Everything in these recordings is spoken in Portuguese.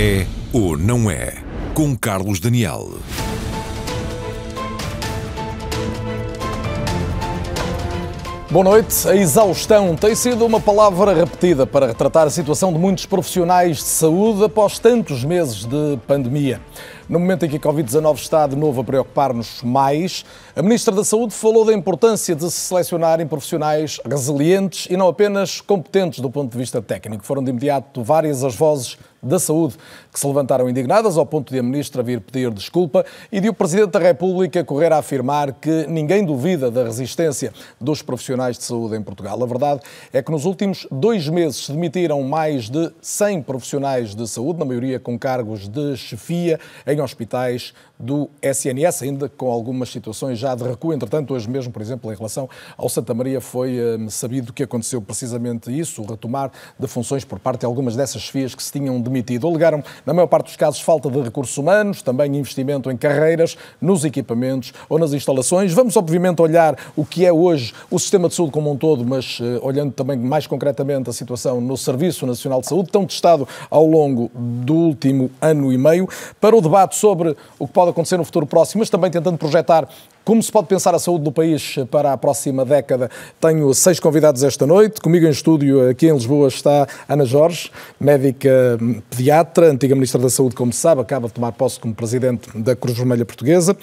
É ou não é? Com Carlos Daniel. Boa noite. A exaustão tem sido uma palavra repetida para retratar a situação de muitos profissionais de saúde após tantos meses de pandemia. No momento em que a Covid-19 está de novo a preocupar-nos mais, a Ministra da Saúde falou da importância de se selecionarem profissionais resilientes e não apenas competentes do ponto de vista técnico. Foram de imediato várias as vozes da Saúde que se levantaram indignadas ao ponto de a Ministra vir pedir desculpa e de o Presidente da República correr a afirmar que ninguém duvida da resistência dos profissionais de saúde em Portugal. A verdade é que nos últimos dois meses se demitiram mais de 100 profissionais de saúde, na maioria com cargos de chefia em hospitais do SNS, ainda com algumas situações já de recuo. Entretanto, hoje mesmo, por exemplo, em relação ao Santa Maria, foi eh, sabido que aconteceu precisamente isso, o retomar de funções por parte de algumas dessas chefias que se tinham demitido. Alegaram, na maior parte dos casos, falta de recursos humanos, também investimento em carreiras, nos equipamentos ou nas instalações. Vamos, obviamente, olhar o que é hoje o sistema de saúde como um todo, mas uh, olhando também mais concretamente a situação no Serviço Nacional de Saúde, tão testado ao longo do último ano e meio, para o debate sobre o que pode pode acontecer no futuro próximo, mas também tentando projetar como se pode pensar a saúde do país para a próxima década? Tenho seis convidados esta noite. Comigo em estúdio, aqui em Lisboa, está Ana Jorge, médica pediatra, antiga Ministra da Saúde, como se sabe, acaba de tomar posse como Presidente da Cruz Vermelha Portuguesa.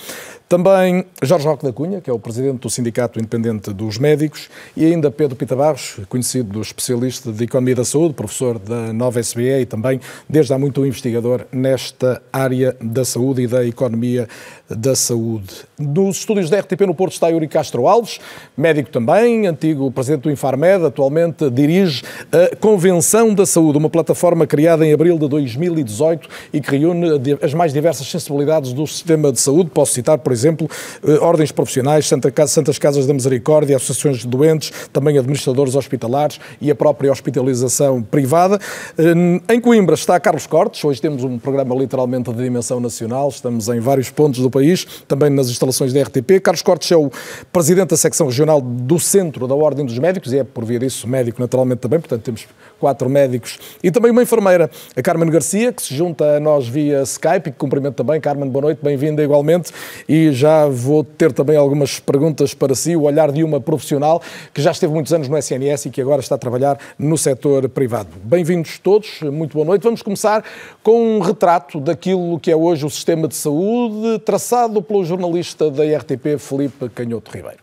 Também Jorge Roque da Cunha, que é o Presidente do Sindicato Independente dos Médicos, e ainda Pedro Pita Barros, conhecido especialista de Economia da Saúde, professor da nova SBE e também, desde há muito, um investigador nesta área da saúde e da economia da saúde. Nos estúdios da RTP no Porto está Yuri Castro Alves, médico também, antigo presidente do Infarmed, atualmente dirige a Convenção da Saúde, uma plataforma criada em abril de 2018 e que reúne as mais diversas sensibilidades do sistema de saúde. Posso citar, por exemplo, eh, ordens profissionais, Santas Casas da Misericórdia, associações de doentes, também administradores hospitalares e a própria hospitalização privada. Eh, em Coimbra está Carlos Cortes, hoje temos um programa literalmente de dimensão nacional, estamos em vários pontos do país, também nas instalações da RTP. Carlos Cortes é o presidente da secção regional do Centro da Ordem dos Médicos e é, por vir isso, médico naturalmente também, portanto temos quatro médicos e também uma enfermeira, a Carmen Garcia, que se junta a nós via Skype e que cumprimento também. Carmen, boa noite, bem-vinda igualmente e já vou ter também algumas perguntas para si, o olhar de uma profissional que já esteve muitos anos no SNS e que agora está a trabalhar no setor privado. Bem-vindos todos, muito boa noite. Vamos começar com um retrato daquilo que é hoje o sistema de saúde, traçado pelo jornalista da RTP, Felipe Canhoto Ribeiro.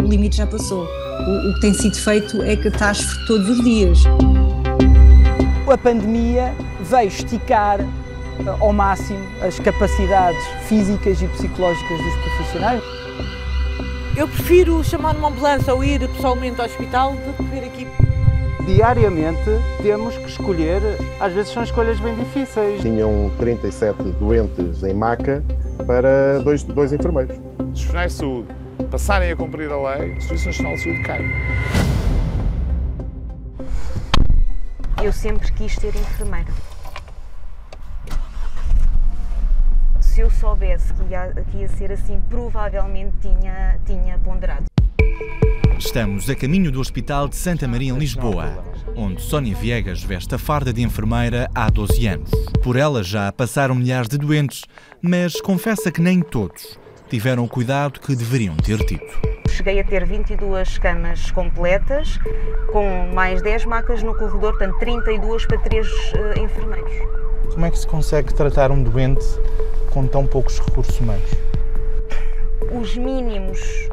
O limite já passou. O, o que tem sido feito é catástrofe todos os dias. A pandemia veio esticar eh, ao máximo as capacidades físicas e psicológicas dos profissionais. Eu prefiro chamar uma ambulância ou ir pessoalmente ao hospital do que vir aqui diariamente temos que escolher, às vezes são escolhas bem difíceis. Tinham 37 doentes em maca para dois, dois enfermeiros. Se os profissionais de saúde passarem a cumprir a lei, o Serviço Nacional de Saúde cai. Eu sempre quis ser enfermeira. Se eu soubesse que ia, que ia ser assim, provavelmente tinha, tinha ponderado. Estamos a caminho do Hospital de Santa Maria em Lisboa, onde Sónia Viegas veste a farda de enfermeira há 12 anos. Por ela já passaram milhares de doentes, mas confessa que nem todos tiveram o cuidado que deveriam ter tido. Cheguei a ter 22 camas completas, com mais 10 macas no corredor, portanto 32 para 3 uh, enfermeiros. Como é que se consegue tratar um doente com tão poucos recursos humanos? Os mínimos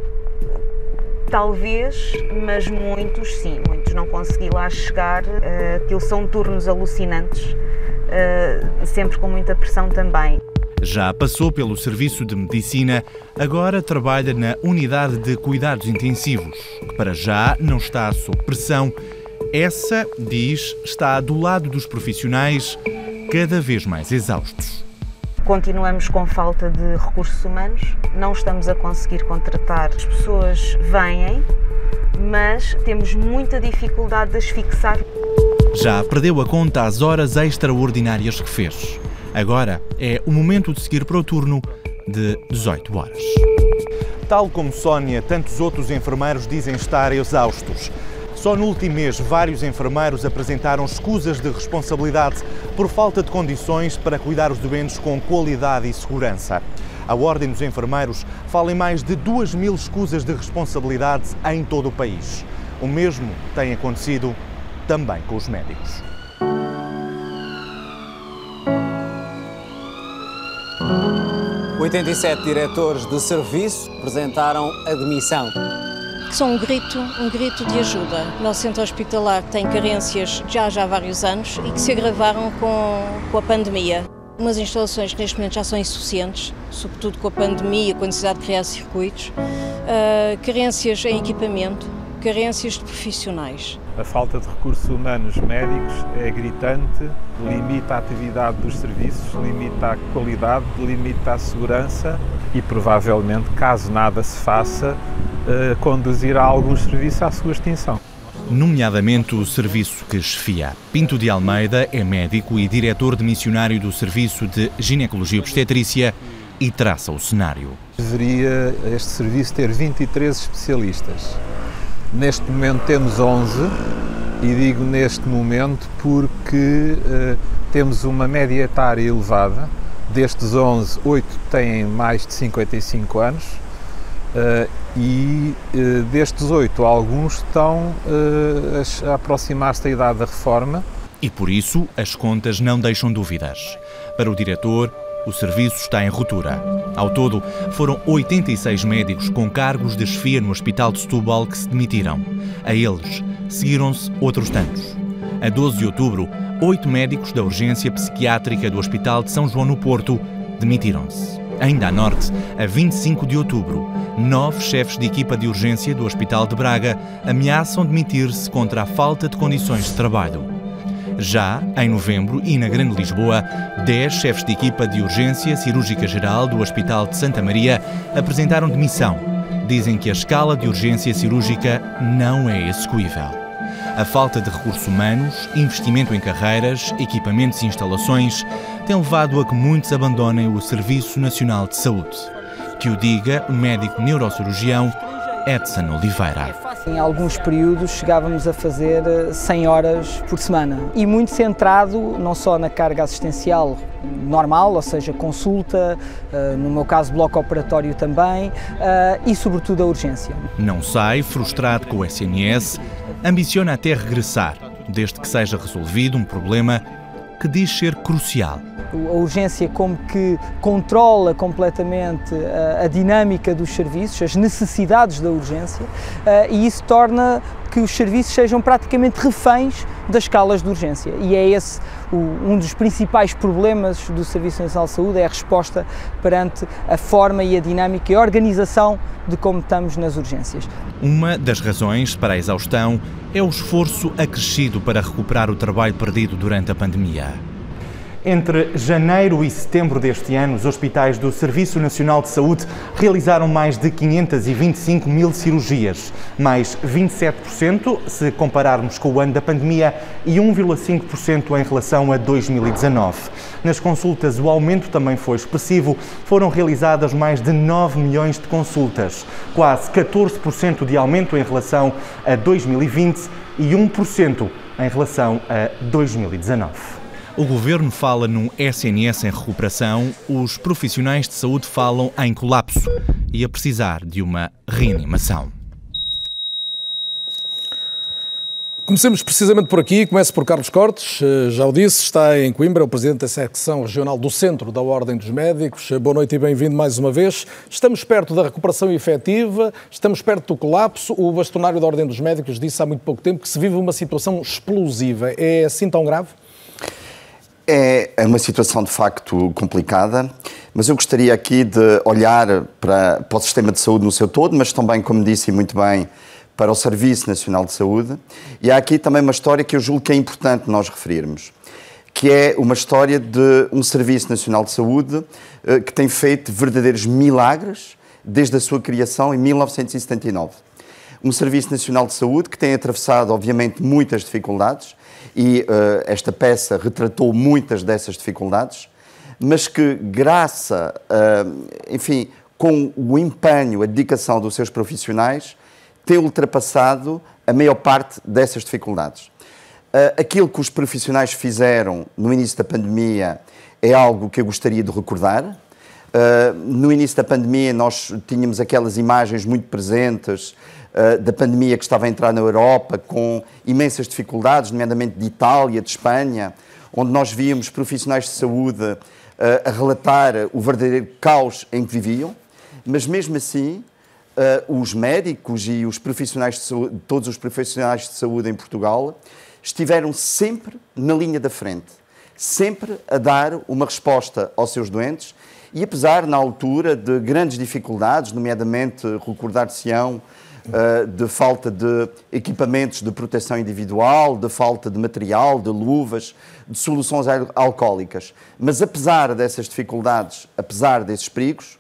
Talvez, mas muitos sim, muitos não consegui lá chegar. Uh, aquilo são turnos alucinantes, uh, sempre com muita pressão também. Já passou pelo Serviço de Medicina, agora trabalha na Unidade de Cuidados Intensivos, que para já não está sob pressão. Essa, diz, está do lado dos profissionais cada vez mais exaustos. Continuamos com falta de recursos humanos, não estamos a conseguir contratar. As pessoas vêm, mas temos muita dificuldade de as fixar. Já perdeu a conta às horas extraordinárias que fez. Agora é o momento de seguir para o turno de 18 horas. Tal como Sónia, tantos outros enfermeiros dizem estar exaustos. Só no último mês, vários enfermeiros apresentaram escusas de responsabilidade por falta de condições para cuidar os doentes com qualidade e segurança. A Ordem dos Enfermeiros fala em mais de 2 mil escusas de responsabilidade em todo o país. O mesmo tem acontecido também com os médicos. Oitenta e sete diretores de serviço apresentaram admissão. São um grito, um grito de ajuda. O nosso centro hospitalar tem carências já já há vários anos e que se agravaram com, com a pandemia. Umas instalações que neste momento já são insuficientes, sobretudo com a pandemia, com a necessidade de criar circuitos, uh, carências em equipamento, carências de profissionais. A falta de recursos humanos médicos é gritante, limita a atividade dos serviços, limita a qualidade, limita a segurança e provavelmente, caso nada se faça, uh, conduzirá alguns serviços à sua extinção nomeadamente o serviço que chefia. Pinto de Almeida é médico e diretor de missionário do Serviço de Ginecologia Obstetrícia e traça o cenário. Deveria este serviço ter 23 especialistas. Neste momento temos 11 e digo neste momento porque uh, temos uma média etária elevada. Destes 11, 8 têm mais de 55 anos uh, e uh, destes oito, alguns estão a aproximar-se da idade da reforma. E por isso as contas não deixam dúvidas. Para o diretor, o serviço está em ruptura. Ao todo, foram 86 médicos com cargos de chefia no Hospital de Setúbal que se demitiram. A eles seguiram-se outros tantos. A 12 de outubro, oito médicos da urgência psiquiátrica do Hospital de São João no Porto demitiram-se. Ainda a norte, a 25 de outubro, nove chefes de equipa de urgência do Hospital de Braga ameaçam demitir-se contra a falta de condições de trabalho. Já em novembro e na Grande Lisboa, dez chefes de equipa de urgência cirúrgica geral do Hospital de Santa Maria apresentaram demissão. Dizem que a escala de urgência cirúrgica não é execuível. A falta de recursos humanos, investimento em carreiras, equipamentos e instalações tem levado a que muitos abandonem o Serviço Nacional de Saúde. Que o diga o médico neurocirurgião Edson Oliveira. Em alguns períodos chegávamos a fazer 100 eh, horas por semana e muito centrado não só na carga assistencial normal, ou seja, consulta, eh, no meu caso bloco operatório também eh, e sobretudo a urgência. Não sai frustrado com o SNS ambiciona até regressar, desde que seja resolvido um problema que diz ser crucial. A urgência como que controla completamente a, a dinâmica dos serviços, as necessidades da urgência, uh, e isso torna que os serviços sejam praticamente reféns das escalas de urgência. E é esse o, um dos principais problemas do Serviço Nacional de Saúde, é a resposta perante a forma e a dinâmica e a organização de como estamos nas urgências. Uma das razões para a exaustão é o esforço acrescido para recuperar o trabalho perdido durante a pandemia. Entre janeiro e setembro deste ano, os hospitais do Serviço Nacional de Saúde realizaram mais de 525 mil cirurgias, mais 27% se compararmos com o ano da pandemia e 1,5% em relação a 2019. Nas consultas, o aumento também foi expressivo, foram realizadas mais de 9 milhões de consultas, quase 14% de aumento em relação a 2020 e 1% em relação a 2019. O governo fala num SNS em recuperação, os profissionais de saúde falam em colapso e a precisar de uma reanimação. Comecemos precisamente por aqui. Começo por Carlos Cortes. Eh, já o disse, está em Coimbra, o presidente da secção regional do Centro da Ordem dos Médicos. Eh, boa noite e bem-vindo mais uma vez. Estamos perto da recuperação efetiva, estamos perto do colapso. O bastonário da Ordem dos Médicos disse há muito pouco tempo que se vive uma situação explosiva. É assim tão grave? É, é uma situação de facto complicada, mas eu gostaria aqui de olhar para, para o sistema de saúde no seu todo, mas também, como disse muito bem, para o Serviço Nacional de Saúde. E há aqui também uma história que eu julgo que é importante nós referirmos, que é uma história de um Serviço Nacional de Saúde eh, que tem feito verdadeiros milagres desde a sua criação em 1979. Um Serviço Nacional de Saúde que tem atravessado, obviamente, muitas dificuldades, e uh, esta peça retratou muitas dessas dificuldades, mas que, graças, uh, enfim, com o empenho, a dedicação dos seus profissionais, tem ultrapassado a maior parte dessas dificuldades. Uh, aquilo que os profissionais fizeram no início da pandemia é algo que eu gostaria de recordar. No início da pandemia, nós tínhamos aquelas imagens muito presentes uh, da pandemia que estava a entrar na Europa, com imensas dificuldades, nomeadamente de Itália, de Espanha, onde nós víamos profissionais de saúde uh, a relatar o verdadeiro caos em que viviam, mas mesmo assim, os médicos e os profissionais de saúde, todos os profissionais de saúde em Portugal estiveram sempre na linha da frente sempre a dar uma resposta aos seus doentes. E apesar, na altura, de grandes dificuldades, nomeadamente recordar-se-ão uh, de falta de equipamentos de proteção individual, de falta de material, de luvas, de soluções alcoólicas. Mas apesar dessas dificuldades, apesar desses perigos,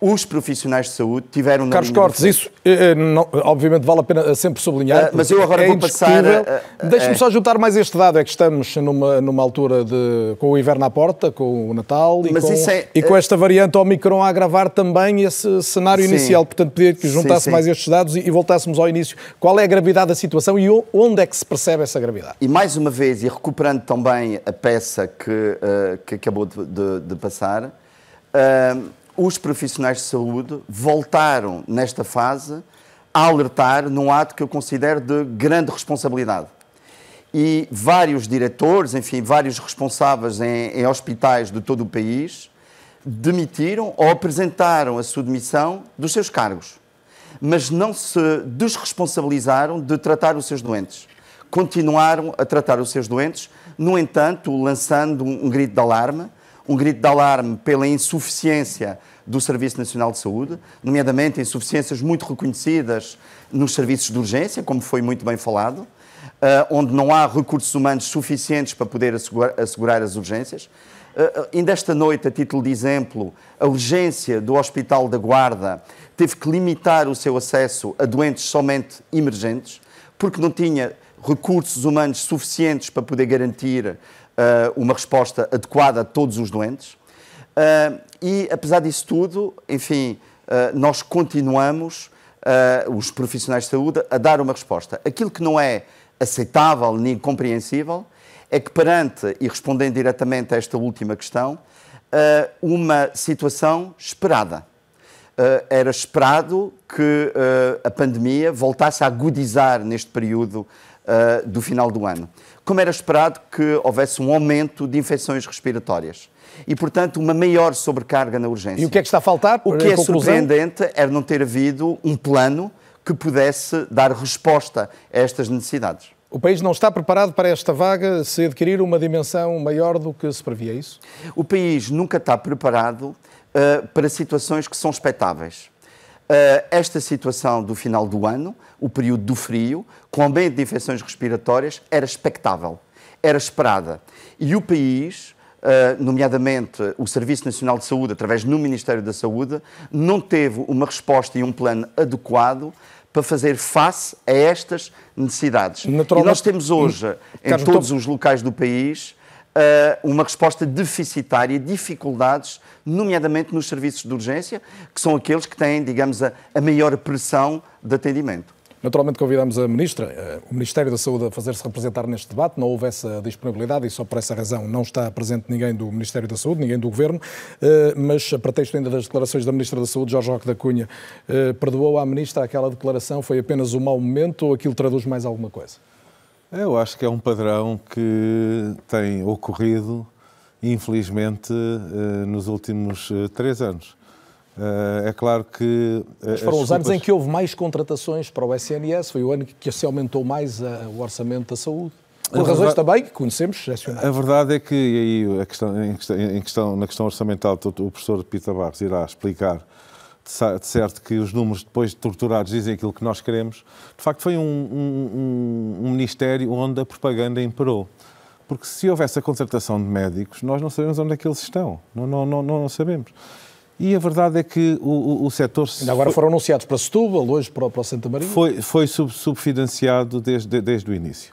os profissionais de saúde tiveram na Carlos Cortes, isso eh, não, obviamente vale a pena sempre sublinhar. Uh, mas eu agora é vou passar. Deixe-me só juntar mais este dado: é que estamos numa, numa altura de, com o inverno à porta, com o Natal e, com, é, e com esta variante Omicron a agravar também esse cenário sim, inicial. Portanto, pedir que juntasse sim, sim. mais estes dados e, e, voltássemos ao início. Qual é a gravidade da situação e onde é que se percebe essa gravidade? E mais uma vez, e recuperando também a peça que, uh, que acabou de, de, de passar. Uh, os profissionais de saúde voltaram, nesta fase, a alertar num ato que eu considero de grande responsabilidade. E vários diretores, enfim, vários responsáveis em, em hospitais de todo o país demitiram ou apresentaram a sua demissão dos seus cargos, mas não se desresponsabilizaram de tratar os seus doentes. Continuaram a tratar os seus doentes, no entanto, lançando um, grito de alarme um grito de alarme pela insuficiência do Serviço Nacional de Saúde, nomeadamente insuficiências muito reconhecidas nos serviços de urgência, como foi muito bem falado, uh, onde não há recursos humanos suficientes para poder assegurar, as urgências. Uh, ainda esta noite, a título de exemplo, a urgência do Hospital da Guarda teve que limitar o seu acesso a doentes somente emergentes, porque não tinha recursos humanos suficientes para poder garantir uma resposta adequada a todos os doentes. Uh, e, apesar disso tudo, enfim, uh, nós continuamos, os profissionais de saúde, a dar uma resposta. Aquilo que não é aceitável nem compreensível é que, perante, e respondendo diretamente a esta última questão, uma situação esperada. era esperado que a pandemia voltasse a agudizar neste período do final do ano como era esperado que houvesse um aumento de infecções respiratórias e, portanto, uma maior sobrecarga na urgência. E o que é que está a faltar? O que é surpreendente é não ter havido um plano que pudesse dar resposta a estas necessidades. O país não está preparado para esta vaga se adquirir uma dimensão maior do que se previa é isso? O país nunca está preparado uh, para situações que são expectáveis. Uh, esta situação do final do ano, o período do frio, com aumento de infecções respiratórias, era expectável, era esperada. E o país, uh, nomeadamente o Serviço Nacional de Saúde, através do Ministério da Saúde, não teve uma resposta e um plano adequado para fazer face a estas necessidades. E nós temos hoje, em todos os locais do país, uma resposta deficitária, dificuldades nomeadamente nos serviços de urgência, que são aqueles que têm, digamos, a, a maior pressão de atendimento. Naturalmente convidamos a Ministra, eh, o Ministério da Saúde a fazer-se representar neste debate. Não houve essa disponibilidade e só por essa razão não está presente ninguém do Ministério da Saúde, ninguém do Governo. Eh, mas, a pretexto ainda das declarações da Ministra da Saúde, Jorge Roque da Cunha, eh, perdoou à Ministra aquela declaração? Foi apenas um mau momento ou aquilo traduz mais alguma coisa? Eu acho que é um padrão que tem ocorrido infelizmente, eh, nos últimos eh, três anos. Eh, é claro que. Mas foram os anos em que houve mais contratações para o SNS, foi o ano que se aumentou mais o orçamento da saúde. Por razões verdade, também que conhecemos. A verdade é que, e aí a questão, em, questão, na questão orçamental, o professor Pita Barros irá explicar certo que os números depois torturados dizem aquilo que nós queremos. De facto, foi um, um, um ministério onde a propaganda imperou. Porque se houvesse a contratação de médicos, nós não sabemos onde é que eles estão. Não, não, não, não sabemos. E a verdade é que o, o, o setor... Ainda agora foi, foram anunciados para Setúbal, hoje para, para o Santa Maria. Foi, foi sub, subfinanciado desde, desde o início.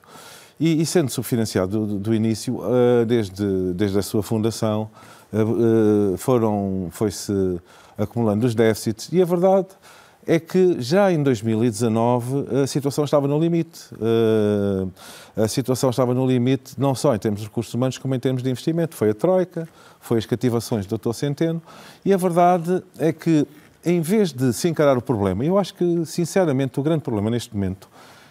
E, e sendo subfinanciado do, do início, uh, desde, desde a sua fundação, uh, uh, foram, foi-se acumulando os déficits. E a verdade é que já em 2019 a situação estava no limite. Uh, a situação estava no limite não só em termos de recursos humanos, como em termos de investimento. Foi a Troika, foi as cativações do Dr. Centeno, e a verdade é que, em vez de se encarar o problema, eu acho que, sinceramente, o grande problema neste momento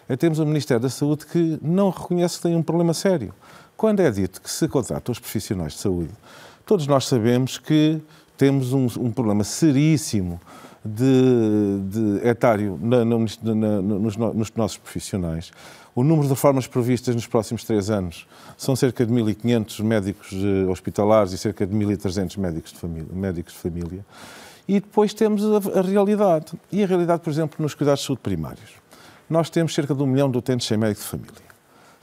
é termos um Ministério da Saúde que não reconhece que tem um problema sério. Quando é dito que se contrata os profissionais de saúde, todos nós sabemos que temos um, um problema seríssimo de, de etário na, na, na, nos, nos, nossos profissionais. O número de reformas previstas nos próximos três anos são cerca de 1.500 médicos eh, hospitalares e cerca de 1.300 médicos de família. Médicos de família. E depois temos a, a, realidade. E a realidade, por exemplo, nos cuidados de saúde primários. Nós temos cerca de um milhão de utentes sem médico de família.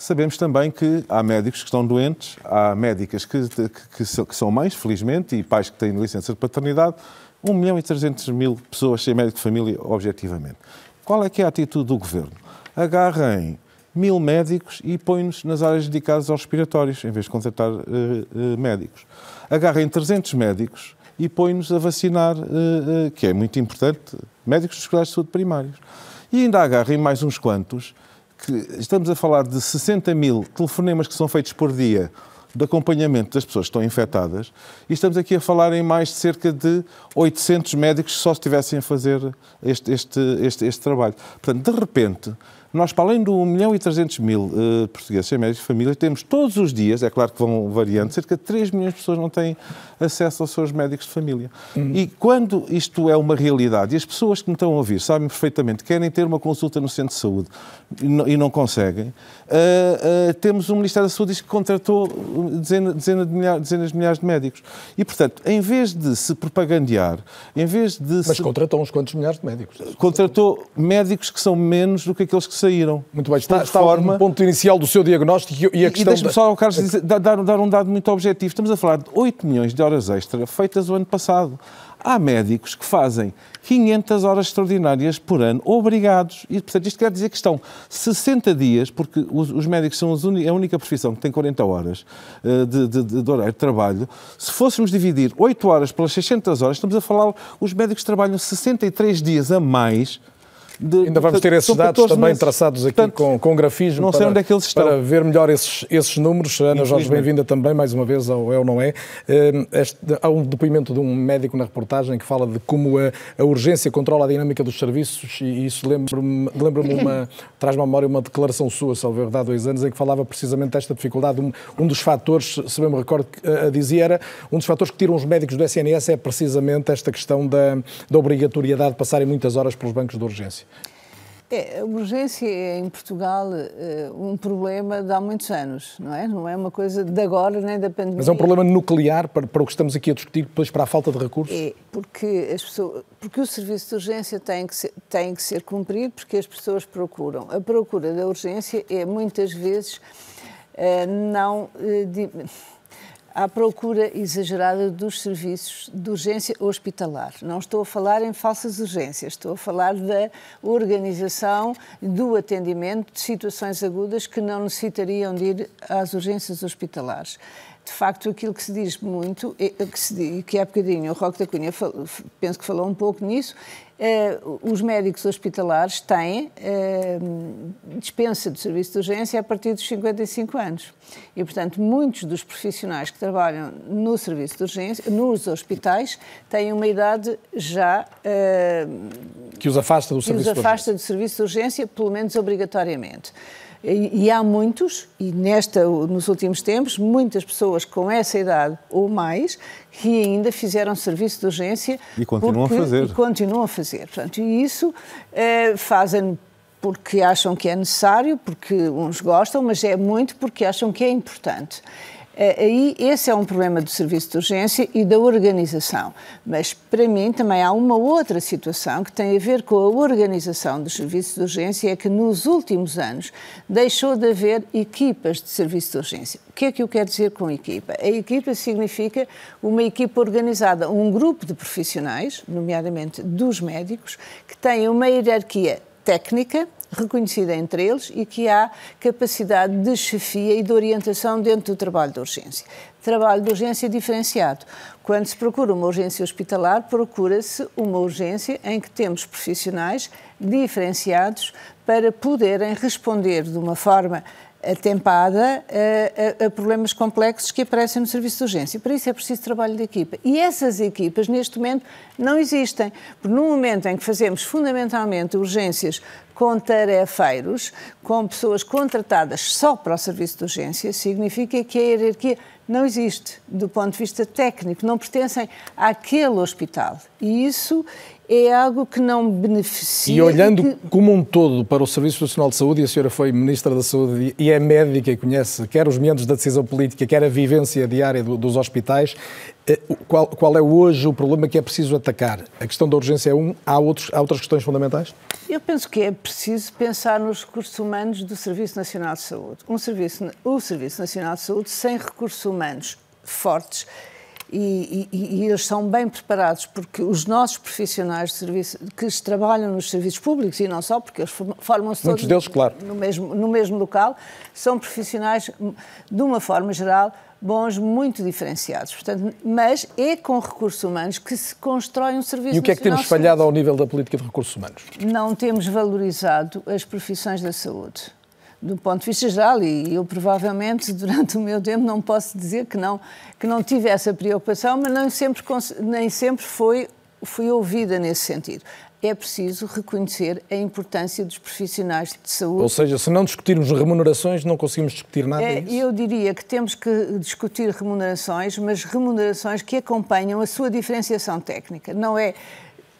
Sabemos também que há médicos que estão doentes, há médicas que, que, que são mães, felizmente, e pais que têm licença de paternidade, 1 milhão e 300 mil pessoas sem médico de família, objetivamente. Qual é que é a atitude do Governo? Agarrem mil médicos e põe-nos nas áreas dedicadas aos respiratórios, em vez de contratar uh, uh, médicos. Agarrem 300 médicos e põe-nos a vacinar, uh, que é muito importante, médicos dos cuidados de saúde primários. E ainda agarrem mais uns quantos, que estamos a falar de 60 mil telefonemas que são feitos por dia de acompanhamento das pessoas que estão infectadas e estamos aqui a falar em mais de cerca de 800 médicos que só estivessem a fazer este, este, este, este trabalho. Portanto, de repente, nós, para além do 1 milhão e 300 mil uh, portugueses sem médicos de família, temos todos os dias, é claro que vão variando, cerca de 3 milhões de pessoas não têm acesso aos seus médicos de família. Uhum. E quando isto é uma realidade, e as pessoas que me estão a ouvir sabem perfeitamente, querem ter uma consulta no centro de saúde e não, e não conseguem, uh, uh, temos um Ministério da Saúde que contratou dezenas, dezenas, de milhares, dezenas de milhares de médicos. E, portanto, em vez de se propagandear, em vez de... Mas se... contratou uns quantos milhares de médicos. Contratou médicos que são menos do que aqueles que saíram. Muito bem, está, está forma... no ponto inicial do seu diagnóstico e a questão... E deixe-me só, Carlos, dizer, dar, dar um dado muito objetivo. Estamos a falar de 8 milhões de horas extra feitas o ano passado. Há médicos que fazem 500 horas extraordinárias por ano, obrigados. E, portanto, isto quer dizer que estão 60 dias, porque os, os médicos são a única profissão que tem 40 horas uh, de, de, de, horário de trabalho. Se fôssemos dividir 8 horas pelas 600 horas, estamos a falar, os médicos trabalham 63 dias a mais de, Ainda vamos ter esses dados também meses. traçados aqui Portanto, com, com grafismo não sei para, onde é que eles estão. para ver melhor esses, esses números. Ana Jorge, bem-vinda também, mais uma vez, ao É ou Não É. Hum, este, há um depoimento de um médico na reportagem que fala de como a, a urgência controla a dinâmica dos serviços e isso lembra-me lembra uma, traz-me à memória uma declaração sua, salvo há dois anos, em que falava precisamente desta dificuldade. Um, um dos fatores, se bem me recordo, a, a dizia era, um dos fatores que tiram os médicos do SNS é precisamente esta questão da, da obrigatoriedade de passarem muitas horas pelos bancos de urgência. É, a urgência é em Portugal uh, um problema de há muitos anos, não é? Não é uma coisa de agora nem da pandemia. Mas é um problema nuclear para, para o que estamos aqui a discutir, depois para a falta de recursos? É, porque, as pessoas, porque o serviço de urgência tem que, ser, tem que ser cumprido porque as pessoas procuram. A procura da urgência é muitas vezes uh, não. Uh, de, à procura exagerada dos serviços de urgência hospitalar. Não estou a falar em falsas urgências, estou a falar da organização do atendimento de situações agudas que não necessitariam de ir às urgências hospitalares de facto, aquilo que se diz muito, que, se, que há bocadinho o Roque da Cunha penso que falou um pouco nisso, eh, os médicos hospitalares têm eh, dispensa de serviço de urgência a partir dos 55 anos. E, portanto, muitos dos profissionais que trabalham no serviço de urgência, nos hospitais, têm uma idade já. Eh, que os afasta do serviço que os afasta do serviço de urgência, pelo menos obrigatoriamente. E, e, há muitos, e nesta, nos últimos tempos, muitas pessoas com essa idade ou mais que ainda fizeram serviço de urgência. E continuam porque, a fazer. E continuam a fazer. Portanto, e isso eh, fazem porque acham que é necessário, porque uns gostam, mas é muito porque acham que é importante. É, aí esse é um problema do serviço de urgência e da organização. Mas para mim também há uma outra situação que tem a ver com a organização dos serviços de urgência, é que nos últimos anos deixou de haver equipas de serviço de urgência. O que é que eu quero dizer com equipa? A equipa significa uma equipa organizada, um grupo de profissionais, nomeadamente dos médicos, que têm uma hierarquia técnica reconhecida entre eles e que há capacidade de chefia e de orientação dentro do trabalho de urgência. Trabalho de urgência diferenciado. Quando se procura uma urgência hospitalar, procura-se uma urgência em que temos profissionais diferenciados para poderem responder de uma forma atempada a, a, a, problemas complexos que aparecem no serviço de urgência. Para isso é preciso trabalho de equipa. E essas equipas, neste momento, não existem. Porque no momento em que fazemos fundamentalmente urgências com tarefeiros, com pessoas contratadas só para o serviço de urgência, significa que a hierarquia não existe do ponto de vista técnico, não pertencem àquele hospital. E isso é algo que não beneficia. E olhando que... como um todo para o Serviço Nacional de Saúde, e a senhora foi Ministra da Saúde e é médica e conhece quer os meandros da decisão política, quer a vivência diária do, dos hospitais, eh, qual, qual, é hoje o problema que é preciso atacar? A questão da urgência é um, há, outros, há outras questões fundamentais? Eu penso que é preciso pensar nos recursos humanos do Serviço Nacional de Saúde. Um serviço, o Serviço Nacional de Saúde sem recursos humanos fortes e, e, e, eles são bem preparados porque os nossos profissionais de serviço que trabalham nos serviços públicos e não só, porque eles formam-se todos deles, claro. no, mesmo, no mesmo local, são profissionais, de uma forma geral, bons, muito diferenciados. Portanto, mas é com recursos humanos que se constrói um serviço E o que é que temos falhado ao nível da política de recursos humanos? Não temos valorizado as profissões da saúde do ponto de vista geral, e eu provavelmente durante o meu tempo não posso dizer que não, que não tive essa preocupação, mas nem sempre, nem sempre foi, fui ouvida nesse sentido. É preciso reconhecer a importância dos profissionais de saúde. Ou seja, se não discutirmos remunerações, não conseguimos discutir nada. É, eu diria que temos que discutir remunerações, mas remunerações que acompanham a sua diferenciação técnica. Não é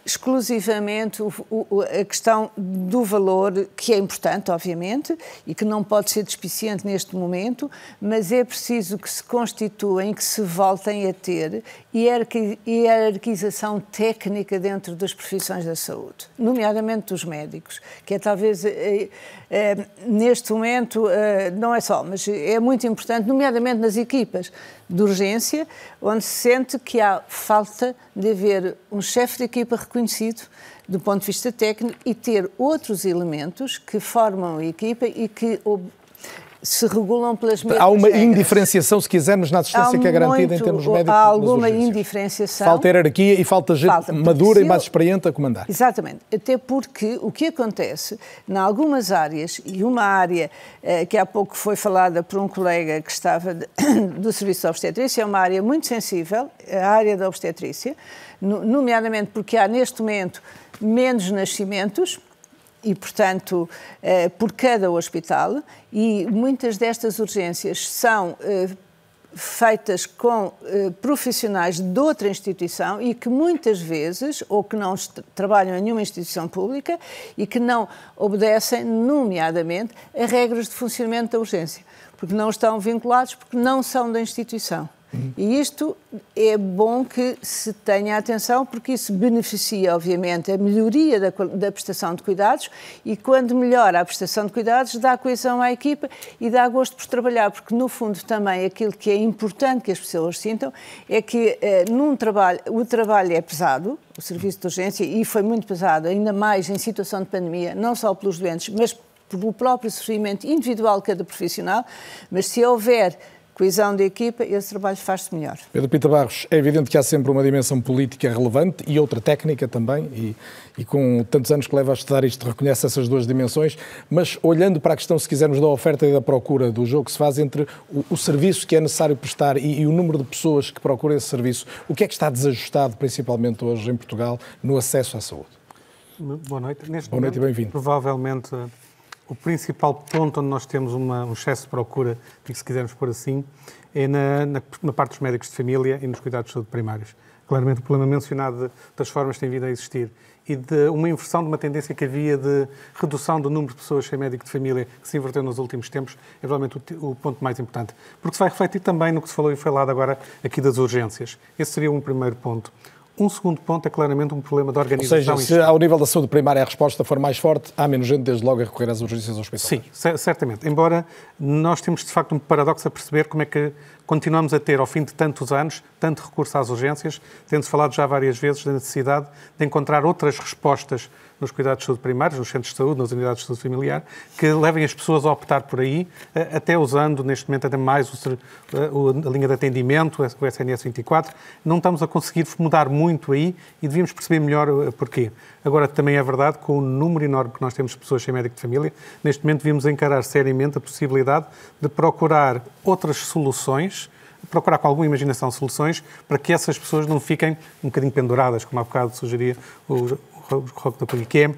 exclusivamente o, o, a questão do valor, que é importante, obviamente, e que não pode ser despiciente neste momento, mas é preciso que se constituem, que se voltem a ter hierarquização técnica dentro das profissões da saúde, nomeadamente dos médicos, que é talvez é, neste momento, é, não é só, mas é muito importante, nomeadamente nas equipas de urgência, onde se sente que há falta de haver um chefe de equipa reconhecido do ponto de vista técnico e ter outros elementos que formam a equipa e que se regulam pelas mesmas Há uma regras. indiferenciação, se quisermos, na assistência que é garantida muito, em termos médicos. Há alguma indiferenciação. Falta hierarquia e falta gente falta, madura e mais experiente a comandar. Exatamente. Até porque o que acontece, em algumas áreas, e uma área eh, que há pouco foi falada por um colega que estava de, do Serviço de Obstetrícia, é uma área muito sensível, a área da obstetrícia, nomeadamente porque há neste momento menos nascimentos, e, portanto, eh, por cada hospital, e muitas destas urgências são eh, feitas com eh, profissionais de outra instituição e que muitas vezes, ou que não trabalham em nenhuma instituição pública e que não obedecem, nomeadamente, a regras de funcionamento da urgência, porque não estão vinculados, porque não são da instituição. E isto é bom que se tenha atenção, porque isso beneficia, obviamente, a melhoria da, da, prestação de cuidados e, quando melhora a prestação de cuidados, dá coesão à equipa e dá gosto por trabalhar, porque, no fundo, também aquilo que é importante que as pessoas sintam é que, eh, num trabalho, o trabalho é pesado, o serviço de urgência, e foi muito pesado, ainda mais em situação de pandemia, não só pelos doentes, mas pelo próprio sofrimento individual de cada profissional, mas se houver coesão de equipa, esse trabalho faz-se melhor. Pedro Pita Barros, é evidente que há sempre uma dimensão política relevante e outra técnica também, e, e, com tantos anos que leva a estudar isto, reconhece essas duas dimensões, mas olhando para a questão, se quisermos, da oferta e da procura do jogo que se faz entre o, o serviço que é necessário prestar e, e, o número de pessoas que procuram esse serviço, o que é que está desajustado, principalmente hoje em Portugal, no acesso à saúde? Boa noite. Neste Boa noite momento, e bem-vindo. Provavelmente o principal ponto onde nós temos uma, um excesso de procura, se quisermos pôr assim, é na, na, na, parte dos médicos de família e nos cuidados de saúde primários. Claramente o problema mencionado das formas tem vindo a existir e de uma inversão de uma tendência que havia de redução do número de pessoas sem médico de família que se inverteu nos últimos tempos, é provavelmente o, o, ponto mais importante. Porque se vai refletir também no que se falou e falado agora aqui das urgências. Esse seria um primeiro ponto. Um segundo ponto é claramente um problema de organização. Ou seja, se ao nível da saúde primária a resposta for mais forte, há menos gente desde logo a recorrer às urgências hospitalares. Sim, certamente. Embora nós temos de facto um paradoxo a perceber como é que continuamos a ter, ao fim de tantos anos, tanto recurso às urgências, tendo-se falado já várias vezes da necessidade de encontrar outras respostas nos cuidados de saúde primários, nos centros de saúde, nas unidades de saúde familiar, que levem as pessoas a optar por aí, até usando neste momento até mais o, a linha de atendimento, o SNS 24. Não estamos a conseguir mudar muito aí e devíamos perceber melhor porquê. Agora, também é verdade, com o número enorme que nós temos de pessoas sem médico de família, neste momento devíamos encarar seriamente a possibilidade de procurar outras soluções procurar com alguma imaginação soluções para que essas pessoas não fiquem um bocadinho penduradas, como há bocado sugeria o Roque da Poli, que é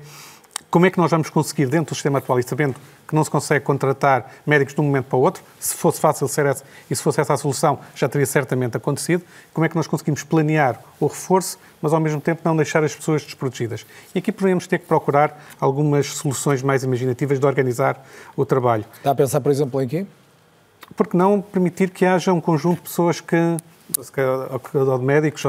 como é que nós vamos conseguir, dentro do sistema atual, e sabendo que não se consegue contratar médicos de um momento para o outro, se fosse fácil ser essa, e se fosse essa a solução, já teria certamente acontecido, como é que nós conseguimos planear o reforço, mas ao mesmo tempo não deixar as pessoas desprotegidas. E aqui podemos ter que procurar algumas soluções mais imaginativas de organizar o trabalho. Está a pensar, por exemplo, em quê? porque não permitir que haja um conjunto de pessoas que, ou de médicos,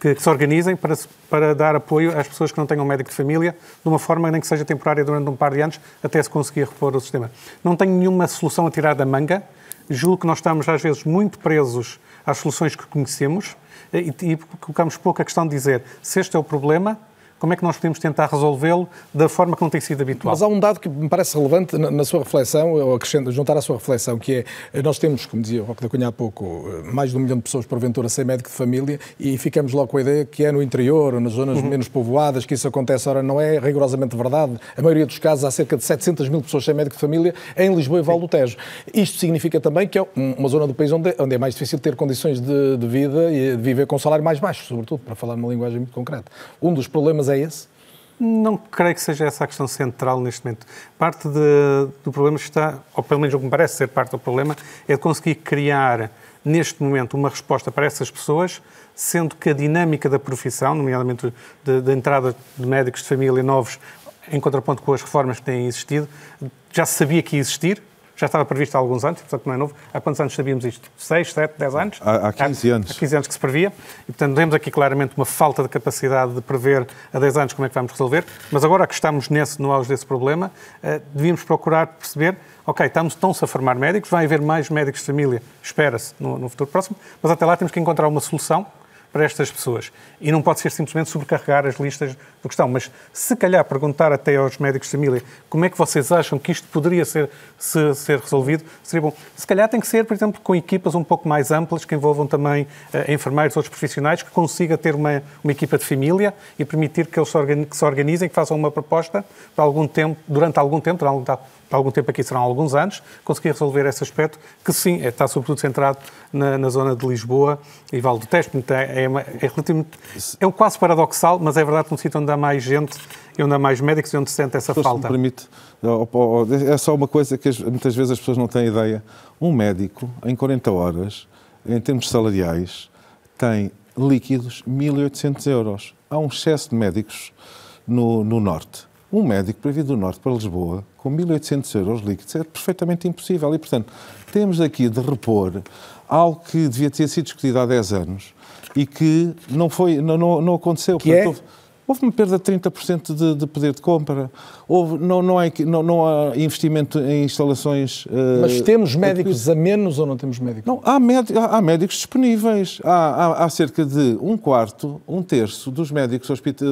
que, se organizem para, para dar apoio às pessoas que não tenham médico de família, de uma forma nem que seja temporária durante um par de anos, até se conseguir repor o sistema. Não tenho nenhuma solução a tirar da manga. Julgo que nós estamos, às vezes, muito presos às soluções que conhecemos e, e colocamos pouco a questão de dizer se este é o problema, como é que nós podemos tentar resolvê-lo da forma que não tem sido habitual? Mas há um dado que me parece relevante na, na sua reflexão, ou acrescento, juntar à sua reflexão, que é, nós temos, como dizia o Roque da Cunha há pouco, mais de um milhão de pessoas, porventura, sem médico de família, e ficamos logo com a ideia que é no interior, ou nas zonas uhum. menos povoadas, que isso acontece. Ora, não é rigorosamente verdade. A maioria dos casos, há cerca de 700 mil pessoas sem médico de família em Lisboa e Val do Tejo. Isto significa também que é uma zona do país onde, onde é mais difícil ter condições de, de vida e de viver com um salário mais baixo, sobretudo, para falar numa linguagem muito concreta. Um dos problemas é esse? Não creio que seja essa a questão central neste momento. Parte de, do problema está, ou pelo menos o que me parece ser parte do problema, é de conseguir criar neste momento uma resposta para essas pessoas, sendo que a dinâmica da profissão, nomeadamente da entrada de médicos de família novos, em contraponto com as reformas que têm existido, já se sabia que ia existir, já estava previsto há alguns anos, portanto não é novo. Há quantos anos sabíamos isto? 6, 7, 10 anos? Há, há 15 anos. Há 15 anos que se previa. E, portanto, temos aqui claramente uma falta de capacidade de prever a 10 anos como é que vamos resolver. Mas agora que estamos nesse, no auge desse problema, uh, devíamos procurar perceber ok, estamos, estão-se a formar médicos, vai haver mais médicos de família, espera-se, no, no, futuro próximo, mas até lá temos que encontrar uma solução para estas pessoas. E não pode ser simplesmente sobrecarregar as listas de questão, mas se calhar perguntar até aos médicos de família como é que vocês acham que isto poderia ser, se, ser resolvido, seria bom. Se calhar tem que ser, por exemplo, com equipas um pouco mais amplas, que envolvam também uh, enfermeiros, outros profissionais, que consiga ter uma, uma equipa de família e permitir que eles se, organizem, que se organizem, que façam uma proposta para algum tempo, durante algum tempo, durante há algum tempo aqui serão alguns anos, conseguir resolver esse aspecto, que sim, é, está sobretudo centrado na, na zona de Lisboa e Val do Tejo. É, é, é, relativamente, é um quase paradoxal, mas é verdade que um sítio onde há mais gente e onde há mais médicos e onde se sente essa se falta. Me permite, é só uma coisa que muitas vezes as pessoas não têm ideia. Um médico, em 40 horas, em termos salariais, tem líquidos 1.800 euros. Há um excesso de médicos no, no Norte um médico para vir do Norte para Lisboa com 1.800 euros líquidos é perfeitamente impossível. E, portanto, temos aqui de repor algo que devia ter sido discutido há 10 anos e que não, foi, não, não, não aconteceu. Que é? Houve uma perda de 30% de, de poder de compra. Houve, não, não, há, não, não há investimento em instalações. Uh, Mas temos médicos a menos ou não temos médicos? Não, há, médicos, há, há médicos disponíveis. Há, há, há, cerca de um quarto, um terço dos médicos,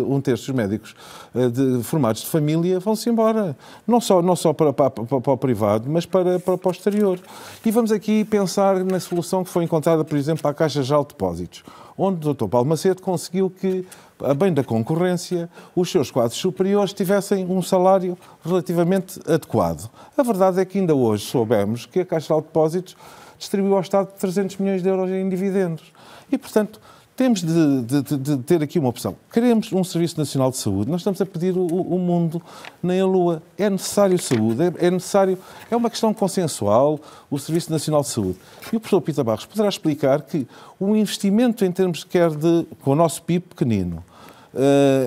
um terço dos médicos uh, de, formados de família vão-se embora. Não só, não só para, para, para, para, o privado, mas para, para, para o exterior. E vamos aqui pensar na solução que foi encontrada, por exemplo, à Caixa de Depósitos, onde o Dr. Paulo Macedo conseguiu que a bem da concorrência, os seus quadros superiores tivessem um salário relativamente adequado. A verdade é que ainda hoje soubemos que a Caixa de Depósitos distribuiu ao Estado 300 milhões de euros em dividendos. E, portanto, temos de, de, de, ter aqui uma opção. Queremos um Serviço Nacional de Saúde. Nós estamos a pedir o, o mundo nem a Lua. É necessário saúde, é, é, necessário. É uma questão consensual o Serviço Nacional de Saúde. E o professor Pita Barros poderá explicar que o investimento em termos quer de com o nosso PIB pequenino,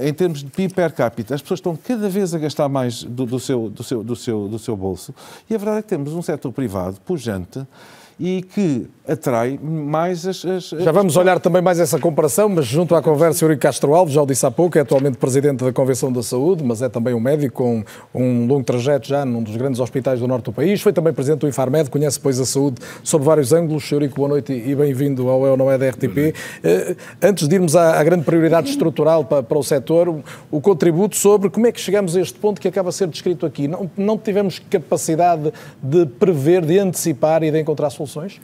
em termos de PIB per capita, as pessoas estão cada vez a gastar mais do, do, seu, do, seu, do, seu, do seu bolso. E a verdade é que temos um setor privado pujante e que atrai mais as. as já vamos olhar também mais essa comparação, mas junto à conversa, Eurico Castro Alves, já o disse há pouco, é atualmente presidente da Convenção da Saúde, mas é também um médico com um longo trajeto já num dos grandes hospitais do norte do país. Foi também presidente do Infarmed, conhece, pois, a saúde sob vários ângulos. Eurico, boa noite e bem-vindo ao Eu Não É da RTP. Eh, antes de irmos à, grande prioridade estrutural para, para o setor, o contributo sobre como é que chegamos a este ponto que acaba a ser descrito aqui. Não, não tivemos capacidade de prever, de antecipar e de encontrar soluções?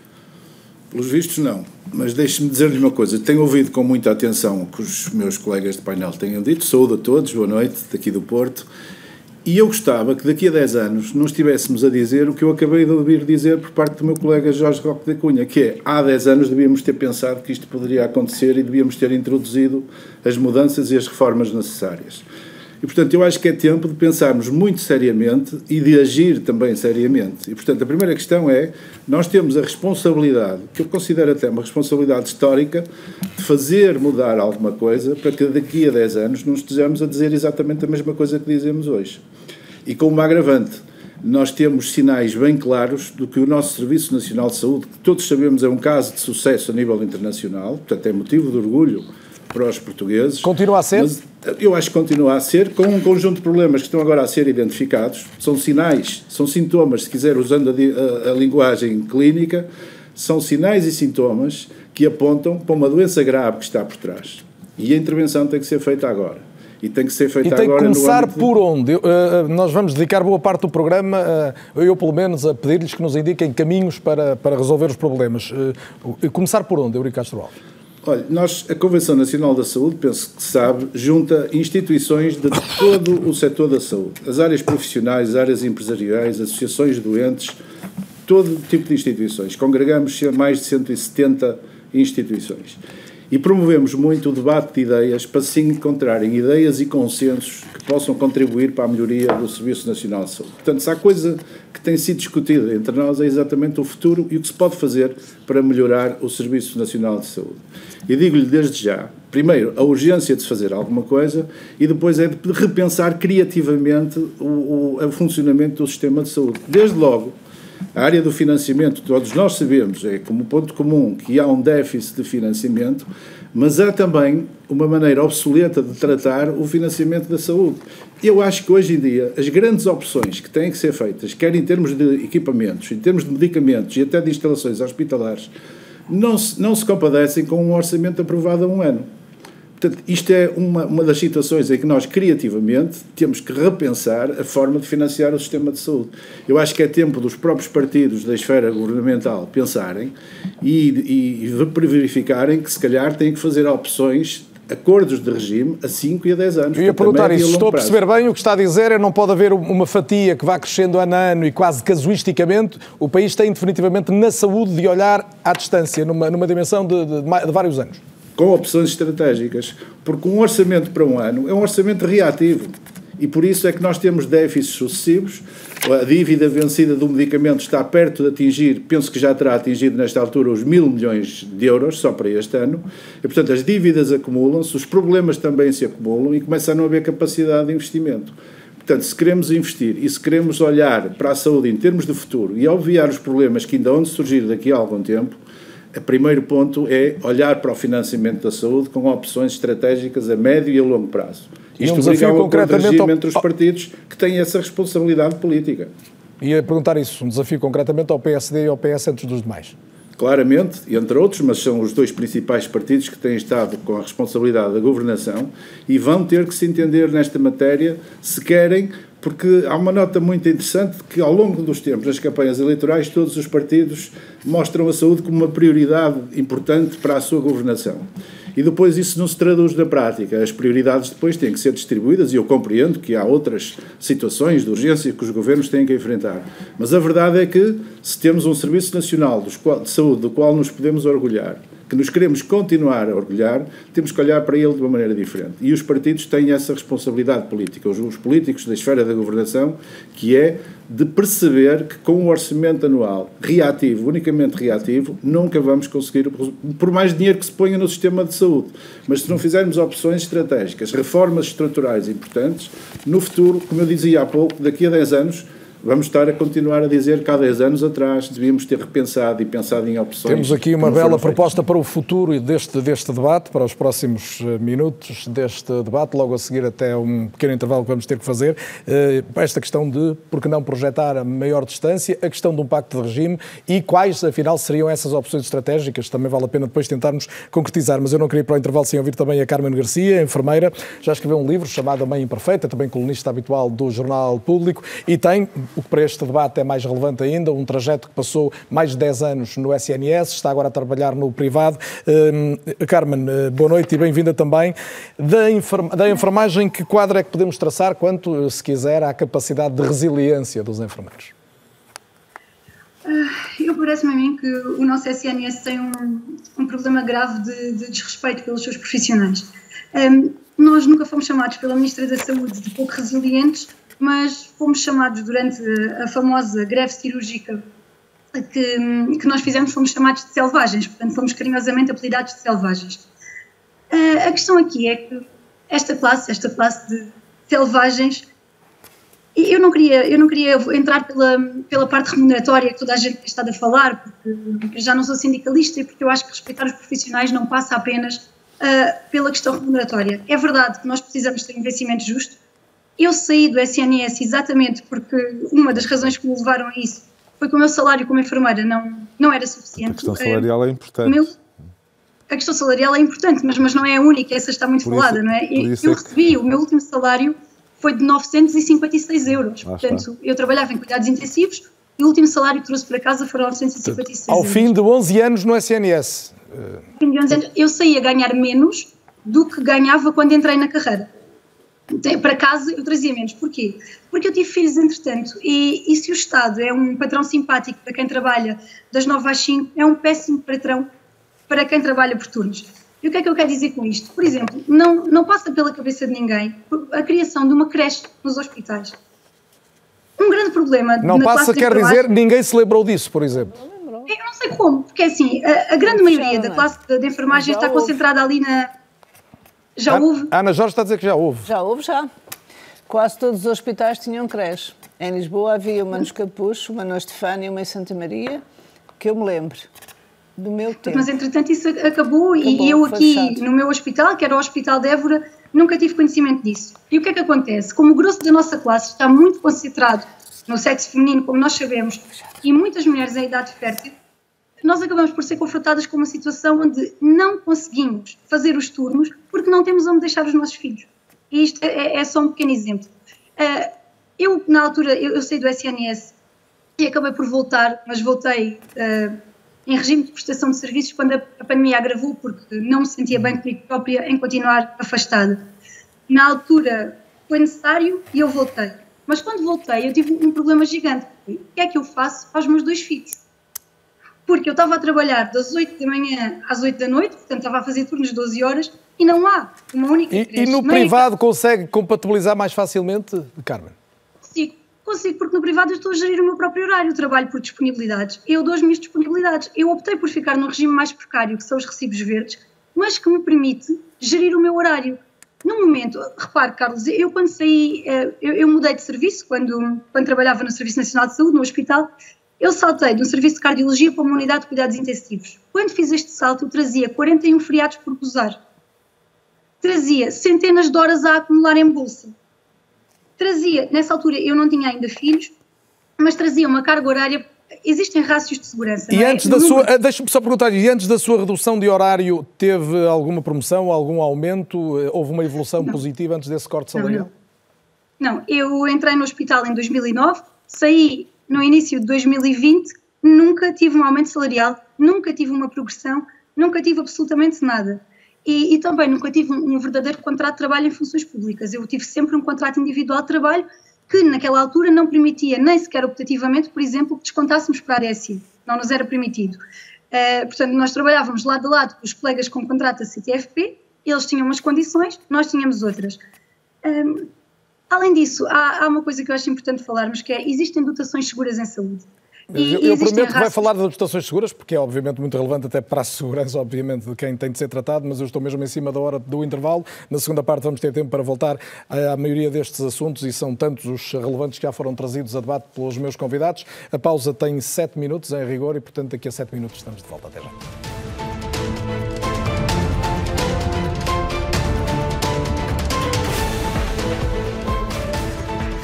Pelos vistos, não. Mas deixe-me dizer-lhe uma coisa. Tenho ouvido com muita atenção o que os meus colegas de painel tenham dito. Saúde a todos, boa noite, daqui do Porto. E eu gostava que daqui a 10 anos não estivéssemos a dizer o que eu acabei de ouvir dizer por parte do meu colega Jorge Roque da Cunha, que é, há 10 anos devíamos ter pensado que isto poderia acontecer e devíamos ter introduzido as mudanças e as reformas necessárias. E, portanto, eu acho que é tempo de pensarmos muito seriamente e de agir também seriamente. E, portanto, a primeira questão é: nós temos a responsabilidade, que eu considero até uma responsabilidade histórica, de fazer mudar alguma coisa para que daqui a 10 anos não estejamos a dizer exatamente a mesma coisa que dizemos hoje. E com uma agravante. Nós temos sinais bem claros do que o nosso Serviço Nacional de Saúde, que todos sabemos é um caso de sucesso a nível internacional, portanto é motivo de orgulho para os portugueses. Continua a ser? Mas eu acho que continua a ser, com um conjunto de problemas que estão agora a ser identificados. São sinais, são sintomas, se quiser, usando a, a, a linguagem clínica, são sinais e sintomas que apontam para uma doença grave que está por trás. E a intervenção tem que ser feita agora. E tem que ser feita agora. E tem que começar por onde? Uh, nós vamos dedicar boa parte do programa, uh, eu pelo menos, a pedir-lhes que nos indiquem caminhos para, para resolver os problemas. Uh, começar por onde, Eurico Castro Alves? Olha, nós, a Convenção Nacional da Saúde, penso que sabe, junta instituições de todo o setor da saúde. As áreas profissionais, as áreas empresariais, associações de doentes, todo tipo de instituições. Congregamos mais de 170 instituições. E promovemos muito o debate de ideias para se encontrarem ideias e consensos que possam contribuir para a melhoria do Serviço Nacional de Saúde. Portanto, se há coisa que tem sido discutida entre nós é exatamente o futuro e o que se pode fazer para melhorar o Serviço Nacional de Saúde. E digo-lhe desde já, primeiro, a urgência de se fazer alguma coisa e depois é de repensar criativamente o, o, o funcionamento do sistema de saúde. Desde logo, a área do financiamento, todos nós sabemos, é como ponto comum que há um déficit de financiamento, mas há também uma maneira obsoleta de tratar o financiamento da saúde. Eu acho que hoje em dia as grandes opções que têm que ser feitas, quer em termos de equipamentos, em termos de medicamentos e até de instalações hospitalares, não se, não se compadecem com um orçamento aprovado há um ano. Portanto, isto é uma, uma das situações em que nós, criativamente, temos que repensar a forma de financiar o sistema de saúde. Eu acho que é tempo dos próprios partidos da esfera governamental pensarem e, e, verificarem que, se calhar, têm que fazer opções acordos de regime a 5 e a 10 anos. Eu ia perguntar isso. Estou a perceber bem o que está a dizer, é não pode haver uma fatia que vá crescendo ano a ano e quase casuisticamente. O país tem definitivamente na saúde de olhar à distância, numa, numa dimensão de, de, de vários anos com opções estratégicas, porque um orçamento para um ano é um orçamento reativo. E por isso é que nós temos déficits sucessivos. A dívida vencida do medicamento está perto de atingir, penso que já terá atingido nesta altura, os mil milhões de euros, só para este ano. E, portanto, as dívidas acumulam-se, os problemas também se acumulam e começa a não haver capacidade de investimento. Portanto, se queremos investir e se queremos olhar para a saúde em termos de futuro e obviar os problemas que ainda vão surgir daqui a algum tempo, o primeiro ponto é olhar para o financiamento da saúde com opções estratégicas a médio e a longo prazo. Isto um obriga um concretamente ao... entre os partidos que têm essa responsabilidade política. Ia perguntar isso, um desafio concretamente ao PSD e ao PS antes dos demais. Claramente, entre outros, mas são os dois principais partidos que têm estado com a responsabilidade da governação e vão ter que se entender nesta matéria se querem porque há uma nota muito interessante que ao longo dos tempos, nas campanhas eleitorais, todos os partidos mostram a saúde como uma prioridade importante para a sua governação. E depois isso não se traduz na prática. As prioridades depois têm que ser distribuídas e eu compreendo que há outras situações de urgência que os governos têm que enfrentar. Mas a verdade é que se temos um Serviço Nacional de Saúde do qual nos podemos orgulhar, que nos queremos continuar a orgulhar, temos que olhar para ele de uma maneira diferente. E os partidos têm essa responsabilidade política, os, os políticos da esfera da governação, que é de perceber que com um orçamento anual reativo, unicamente reativo, nunca vamos conseguir, por mais dinheiro que se ponha no sistema de saúde, mas se não fizermos opções estratégicas, reformas estruturais importantes, no futuro, como eu dizia há pouco, daqui a 10 anos, vamos estar a continuar a dizer que há 10 anos atrás devíamos ter repensado e pensado em opções. Temos aqui uma bela proposta para o futuro deste, deste debate, para os próximos eh, minutos deste debate, logo a seguir até um pequeno intervalo que vamos ter que fazer. Eh, esta questão de por que não projetar a maior distância, a questão de um pacto de regime e quais, afinal, seriam essas opções estratégicas. Também vale a pena depois tentarmos concretizar, mas eu não queria ir para o intervalo sem ouvir também a Carmen Garcia, enfermeira, já escreveu um livro chamado A Mãe Imperfeita, também colunista habitual do Jornal Público, e tem o que para este debate é mais relevante ainda, um trajeto que passou mais de 10 anos no SNS, está agora a trabalhar no privado. Uh, Carmen, uh, boa noite e bem-vinda também. Da, da enfermagem, que quadro é que podemos traçar quanto, se quiser, à capacidade de resiliência dos enfermeiros? Uh, eu parece-me a mim que o nosso SNS tem um, um problema grave de, de, desrespeito pelos seus profissionais. Um, nós nunca fomos chamados pela Ministra da Saúde de pouco resilientes mas fomos chamados durante a famosa greve cirúrgica que, que nós fizemos, fomos chamados de selvagens, portanto fomos carinhosamente apelidados de selvagens. Uh, a questão aqui é que esta classe, esta classe de selvagens, eu não queria, eu não queria entrar pela, pela parte remuneratória que toda a gente tem estado a falar, porque já não sou sindicalista e porque eu acho que respeitar os profissionais não passa apenas uh, pela questão remuneratória. É verdade que nós precisamos ter um investimento justo, eu saí do SNS exatamente porque uma das razões que me levaram a isso foi que o meu salário como enfermeira não, não era suficiente. A questão salarial é importante. Meu, a questão salarial é importante, mas, mas não é a única, essa está muito por falada, isso, não é? Eu, eu é recebi, que... o meu último salário foi de 956 euros. Ah, Portanto, está. eu trabalhava em cuidados intensivos e o último salário que trouxe para casa foram 956 Ao euros. fim de 11 anos no SNS. Ao fim de 11 anos, eu saí a ganhar menos do que ganhava quando entrei na carreira para casa eu trazia menos. Porquê? Porque eu tive filhos entretanto e, e se o Estado é um patrão simpático para quem trabalha das 9 às 5, é um péssimo patrão para quem trabalha por turnos. E o que é que eu quero dizer com isto? Por exemplo, não, não passa pela cabeça de ninguém a criação de uma creche nos hospitais. Um grande problema. Não passa, quer dizer, ninguém se lembrou disso, por exemplo. Eu não sei como, porque assim, a, a grande maioria da classe de, de enfermagem está concentrada ali na, já houve? A Ana Jorge está a dizer que já houve. Já houve, já. Quase todos os hospitais tinham creche. Em Lisboa havia uma nos Capucho, uma no Estefânia e uma em Santa Maria, que eu me lembro do meu tempo. Mas entretanto isso acabou, acabou e eu aqui fechado. no meu hospital, que era o Hospital de Évora, nunca tive conhecimento disso. E o que é que acontece? Como o grosso da nossa classe está muito concentrado no sexo feminino, como nós sabemos, e muitas mulheres em idade fértil, nós acabamos por ser confrontadas com uma situação onde não conseguimos fazer os turnos porque não temos onde deixar os nossos filhos. E isto é, é só um pequeno exemplo. Uh, eu, na altura, eu, eu, saí do SNS e acabei por voltar, mas voltei uh, em regime de prestação de serviços quando a, a, pandemia agravou, porque não me sentia bem comigo própria em continuar afastada. Na altura foi necessário e eu voltei. Mas quando voltei, eu tive um problema gigante. O que é que eu faço aos meus dois filhos? Porque eu estava a trabalhar das 8 da manhã às 8 da noite, portanto estava a fazer turnos de 12 horas e não há uma única E, e no privado consegue compatibilizar mais facilmente, Carmen? Consigo, consigo, porque no privado eu estou a gerir o meu próprio horário, trabalho por disponibilidades, eu dou as minhas disponibilidades. Eu optei por ficar num regime mais precário, que são os recibos verdes, mas que me permite gerir o meu horário. No momento, repare, Carlos, eu quando saí, eh, eu, eu mudei de serviço, quando, quando trabalhava no Serviço Nacional de Saúde, no hospital, eu saltei de um serviço de cardiologia para uma unidade de cuidados intensivos. Quando fiz este salto, eu trazia 41 feriados por gozar. Trazia centenas de horas a acumular em bolsa. Trazia, nessa altura eu não tinha ainda filhos, mas trazia uma carga horária. Existem rácios de segurança. E é? antes da número... sua, deixa-me só perguntar, e antes da sua redução de horário, teve alguma promoção, algum aumento? Houve uma evolução não. positiva antes desse corte salarial? Não, não. não, eu entrei no hospital em 2009, saí no início de 2020, nunca tive um aumento salarial, nunca tive uma progressão, nunca tive absolutamente nada. E, e também nunca tive um, um, verdadeiro contrato de trabalho em funções públicas. Eu tive sempre um contrato individual de trabalho que, naquela altura, não permitia, nem sequer optativamente, por exemplo, que descontássemos para a ASI. Não nos era permitido. Uh, portanto, nós trabalhávamos lado a lado com os colegas com contrato da CTFP, eles tinham umas condições, nós tínhamos outras. Um, Além disso, há, há, uma coisa que eu acho importante falarmos, que é existem dotações seguras em saúde. E, eu, eu prometo que vai falar das estações seguras, porque é obviamente muito relevante até para a segurança, obviamente, de quem tem de ser tratado, mas eu estou mesmo em cima da hora do intervalo. Na segunda parte vamos ter tempo para voltar à maioria destes assuntos e são tantos os relevantes que já foram trazidos a debate pelos meus convidados. A pausa tem sete minutos em rigor e, portanto, daqui a sete minutos estamos de volta. Até já.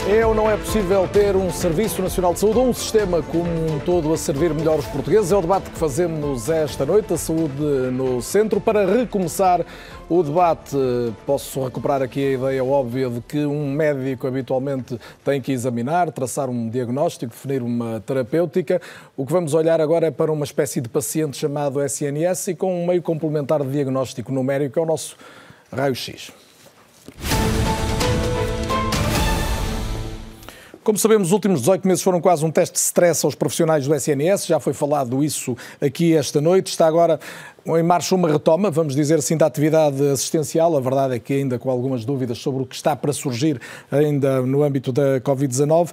É ou não é possível ter um Serviço Nacional de Saúde ou um sistema como um todo a servir melhor os portugueses? É o debate que fazemos esta noite, a saúde no centro. Para recomeçar o debate, posso recuperar aqui a ideia óbvia de que um médico habitualmente tem que examinar, traçar um diagnóstico, definir uma terapêutica. O que vamos olhar agora é para uma espécie de paciente chamado SNS e com um meio complementar de diagnóstico numérico, é o nosso raio-x. Como sabemos, os últimos 18 meses foram quase um teste de stress aos profissionais do SNS, já foi falado isso aqui esta noite. Está agora em marcha uma retoma, vamos dizer assim, da atividade assistencial. A verdade é que ainda com algumas dúvidas sobre o que está para surgir ainda no âmbito da Covid-19.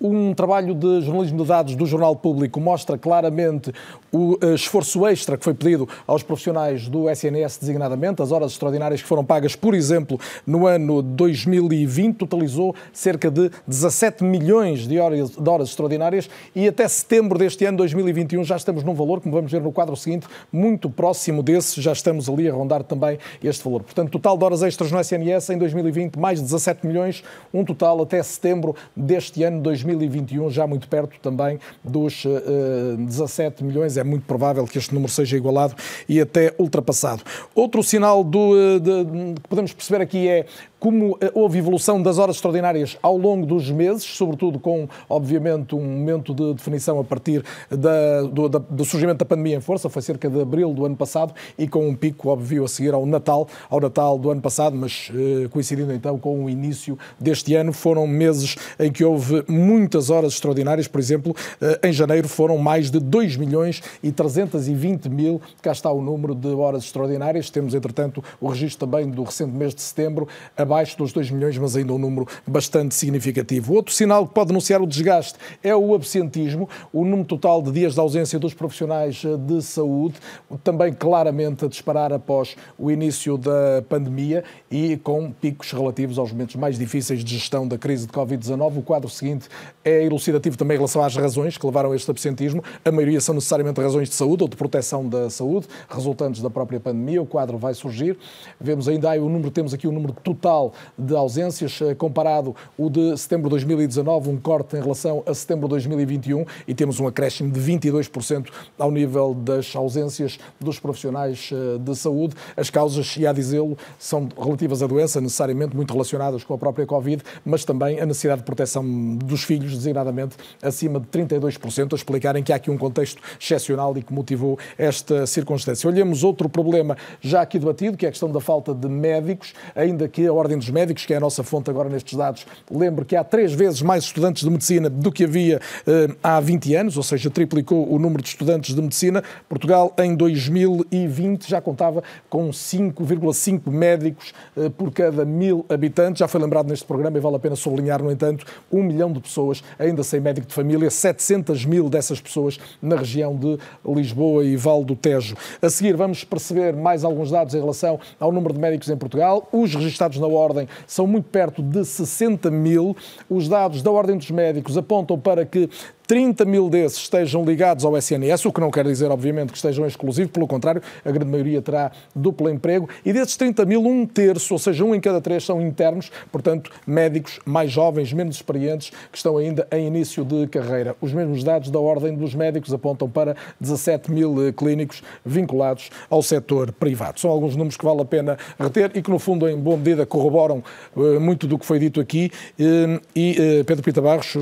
Um trabalho de jornalismo de dados do Jornal Público mostra claramente o eh, esforço extra que foi pedido aos profissionais do SNS designadamente. As horas extraordinárias que foram pagas, por exemplo, no ano 2020, totalizou cerca de 17 milhões de horas, de horas extraordinárias e até setembro deste ano, 2021, já estamos num valor, como vamos ver no quadro seguinte, muito próximo desse. Já estamos ali a rondar também este valor. Portanto, total de horas extras no SNS em 2020, mais de 17 milhões, um total até setembro deste ano, 2021. 2021, já muito perto também dos uh, eh, 17 milhões. É muito provável que este número seja igualado e até ultrapassado. Outro sinal do, eh, de, que podemos perceber aqui é como eh, houve evolução das horas extraordinárias ao longo dos meses, sobretudo com, obviamente, um momento de definição a partir da, do, da, do, surgimento da pandemia em força, foi cerca de abril do ano passado, e com um pico, óbvio, a seguir ao Natal, ao Natal do ano passado, mas eh, coincidindo então com o início deste ano, foram meses em que houve muitas horas extraordinárias, por exemplo, eh, em janeiro foram mais de 2 milhões e 320 mil, cá está o número de horas extraordinárias, temos entretanto o registro também do recente mês de setembro, abaixo dos 2 milhões, mas ainda um número bastante significativo. Outro sinal que pode anunciar o desgaste é o absentismo, o número total de dias de ausência dos profissionais eh, de saúde, também claramente a disparar após o início da pandemia e com picos relativos aos momentos mais difíceis de gestão da crise de Covid-19. O quadro seguinte é elucidativo também em relação às razões que levaram a este absentismo. A maioria são necessariamente razões de saúde ou de proteção da saúde, resultantes da própria pandemia. O quadro vai surgir. Vemos ainda aí o número, temos aqui o número total de ausências, eh, comparado o de setembro de 2019, um corte em relação a setembro de 2021 e temos um acréscimo de 22% ao nível das ausências dos profissionais eh, de saúde. As causas, e a dizê-lo, são relativas à doença, necessariamente muito relacionadas com a própria Covid, mas também a necessidade de proteção dos filhos, designadamente acima de 32%, a explicarem que há aqui um contexto excepcional e que motivou esta circunstância. Olhemos outro problema já aqui debatido, que é a questão da falta de médicos, ainda que a Ordem dos Médicos, que é a nossa fonte agora nestes dados, lembre que há três vezes mais estudantes de medicina do que havia eh, há 20 anos, ou seja, triplicou o número de estudantes de medicina. Portugal, em 2020, já contava com 5,5 médicos eh, por cada mil habitantes. Já foi lembrado neste programa e vale a pena sublinhar, no entanto, um milhão de pessoas ainda sem médico de família, 700 mil dessas pessoas na região de Lisboa e Val do Tejo. A seguir, vamos perceber mais alguns dados em relação ao número de médicos em Portugal, os registados na ordem são muito perto de 60 mil. Os dados da Ordem dos Médicos apontam para que 30 mil desses estejam ligados ao SNS, o que não quer dizer, obviamente, que estejam exclusivos, pelo contrário, a grande maioria terá duplo emprego, e desses 30 mil, um terço, ou seja, um em cada três, são internos, portanto, médicos mais jovens, menos experientes, que estão ainda em início de carreira. Os mesmos dados da Ordem dos Médicos apontam para 17 mil eh, clínicos vinculados ao setor privado. São alguns números que vale a pena reter e que, no fundo, em boa medida, corroboram uh, muito do que foi dito aqui. Uh, e Pedro Pita Barros,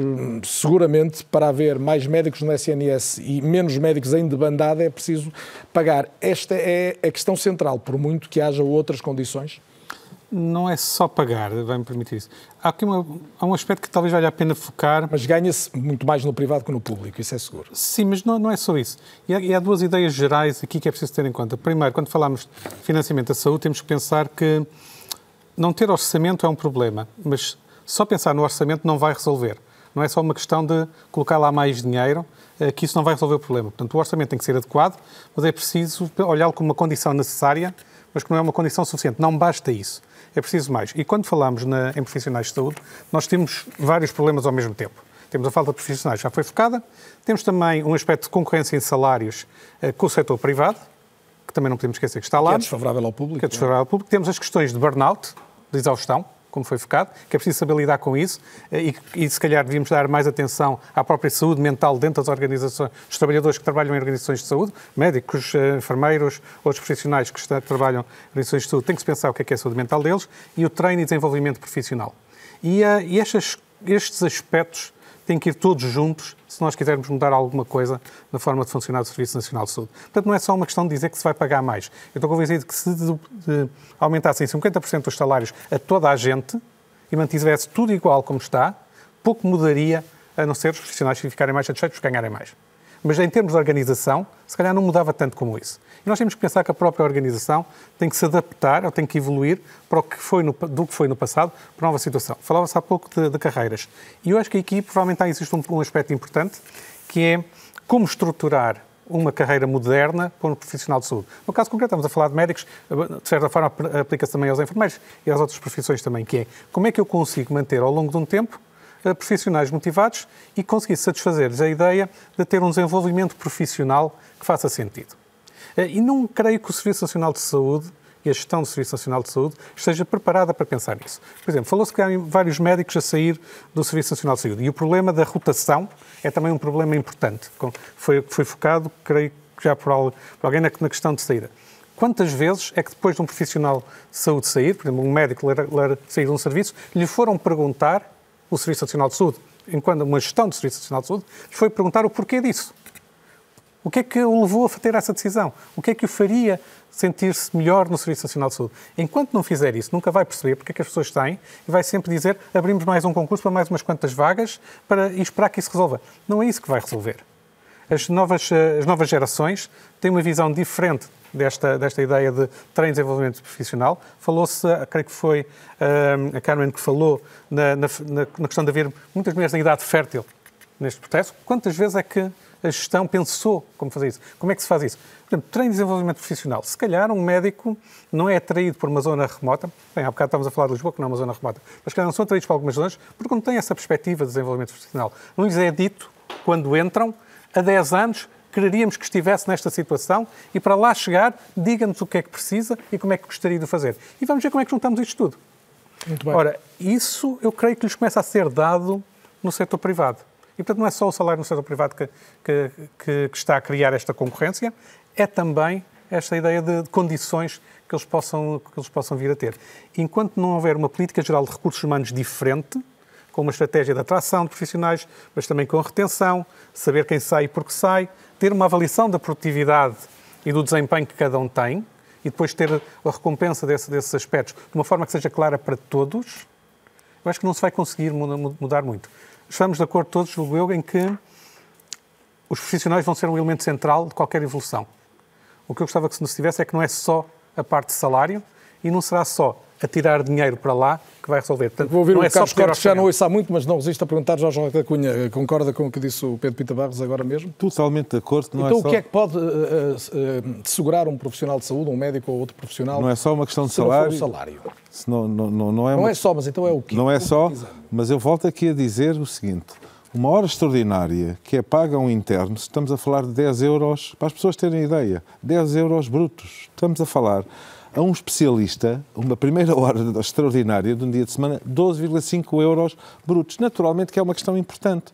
seguramente, para haver mais médicos no SNS e menos médicos em debandada, é preciso pagar. Esta é a questão central, por muito que haja outras condições. Não é só pagar, vai-me permitir isso. Há aqui uma, há um aspecto que talvez valha a pena focar. Mas ganha-se muito mais no privado que no público, isso é seguro. Sim, mas não, não é só isso. E há, e há, duas ideias gerais aqui que é preciso ter em conta. Primeiro, quando falamos de financiamento da saúde, temos que pensar que não ter orçamento é um problema, mas só pensar no orçamento não vai resolver Não é só uma questão de colocar lá mais dinheiro, eh, que isso não vai resolver o problema. Portanto, o orçamento tem que ser adequado, mas é preciso olhá-lo como uma condição necessária, mas que não é uma condição suficiente. Não basta isso. É preciso mais. E quando falamos na, em profissionais de saúde, nós temos vários problemas ao mesmo tempo. Temos a falta de profissionais, já foi focada. Temos também um aspecto de concorrência em salários eh, com o setor privado, que também não podemos esquecer que está lá. Que é desfavorável ao público. Que é desfavorável ao público. Temos as questões de burnout, de exaustão, como foi focado, que é preciso saber lidar com isso eh, e, e, se calhar devíamos dar mais atenção à própria saúde mental dentro das organizações, dos trabalhadores que trabalham em organizações de saúde, médicos, eh, enfermeiros, outros profissionais que trabalham em organizações de saúde, tem que se pensar o que é, que é a saúde mental deles e o treino e desenvolvimento profissional. E, uh, e estes, estes aspectos têm que ir todos juntos se nós quisermos mudar alguma coisa na forma de funcionar do Serviço Nacional de Saúde. Portanto, não é só uma questão de dizer que se vai pagar mais. Eu estou convencido que se de, de, aumentassem 50% os salários a toda a gente e mantivesse tudo igual como está, pouco mudaria, a não ser os profissionais ficarem mais satisfeitos ganharem mais. Mas em termos de organização, se calhar não mudava tanto como isso. E nós temos que pensar que a própria organização tem que se adaptar ou tem que evoluir para o que foi no, do que foi no passado para a nova situação. Falava-se há pouco de, de, carreiras. E eu acho que aqui provavelmente existe um, um aspecto importante, que é como estruturar uma carreira moderna para um profissional de saúde. No caso concreto, estamos a falar de médicos, de certa forma aplica-se também aos enfermeiros e às outras profissões também, que é como é que eu consigo manter ao longo de um tempo profissionais motivados e conseguir satisfazer-lhes a ideia de ter um desenvolvimento profissional que faça sentido. Eh, e não creio que o Serviço Nacional de Saúde e a gestão do Serviço Nacional de Saúde esteja preparada para pensar nisso. Por exemplo, falou-se que há vários médicos a sair do Serviço Nacional de Saúde e o problema da rotação é também um problema importante. Foi, foi focado, creio que já por, alguém na, questão de saída. Quantas vezes é que depois de um profissional de saúde sair, por exemplo, um médico sair de um serviço, lhe foram perguntar o Serviço Nacional de Saúde, enquanto uma gestão do Serviço Nacional de Saúde, foi perguntar o porquê disso. O que é que o levou a ter essa decisão? O que é que o faria sentir-se melhor no Serviço Nacional de Saúde? Enquanto não fizer isso, nunca vai perceber porque é que as pessoas têm e vai sempre dizer abrimos mais um concurso para mais umas quantas vagas para, e esperar que isso resolva. Não é isso que vai resolver. As novas, as novas gerações têm uma visão diferente desta, desta ideia de treino de desenvolvimento profissional. Falou-se, creio que foi um, a Carmen que falou na, na, na, questão de haver muitas mulheres em idade fértil neste processo. Quantas vezes é que a gestão pensou como fazer isso? Como é que se faz isso? Portanto, treino de desenvolvimento profissional. Se calhar um médico não é atraído por uma zona remota, bem, há bocado estávamos a falar de Lisboa, que não é uma zona remota, mas se calhar não são atraídos para algumas zonas porque não têm essa perspectiva de desenvolvimento profissional. Não lhes é dito, quando entram, há 10 anos, quereríamos que estivesse nesta situação e para lá chegar, diga-nos o que é que precisa e como é que gostaria de fazer. E vamos ver como é que juntamos isto tudo. Muito bem. Ora, isso eu creio que lhes começa a ser dado no setor privado. E, portanto, não é só o salário no setor privado que, que, que, que está a criar esta concorrência, é também esta ideia de, de condições que eles, possam, que eles possam vir a ter. Enquanto não houver uma política geral de recursos humanos diferente, com uma estratégia de atração de profissionais, mas também com retenção, saber quem sai e por que sai, ter uma avaliação da produtividade e do desempenho que cada um tem e depois ter a recompensa desse, desses aspectos de uma forma que seja clara para todos, eu acho que não se vai conseguir mudar muito. Estamos de acordo todos, julgo eu, em que os profissionais vão ser um elemento central de qualquer evolução. O que eu gostava que se nos tivesse é que não é só a parte de salário e não será só a tirar dinheiro para lá que vai resolver. Portanto, Vou ouvir não o é Carlos Cortes, já não ouço há muito, mas não resisto a perguntar, Jorge Roque da Cunha, concorda com o que disse o Pedro Pita Barros agora mesmo? Totalmente de acordo. Não então é o só... que é que pode uh, uh, segurar um profissional de saúde, um médico ou outro profissional? Não é só uma questão de salário. Não, salário. Não, não, não, não, é, não uma... é só, mas então é o quê? Não é só, mas eu volto aqui a dizer o seguinte. Uma hora extraordinária que é paga a um interno, estamos a falar de 10 euros, para as pessoas terem ideia, 10 euros brutos. Estamos a falar a um especialista, uma primeira hora extraordinária de um dia de semana, 12,5 euros brutos. Naturalmente que é uma questão importante.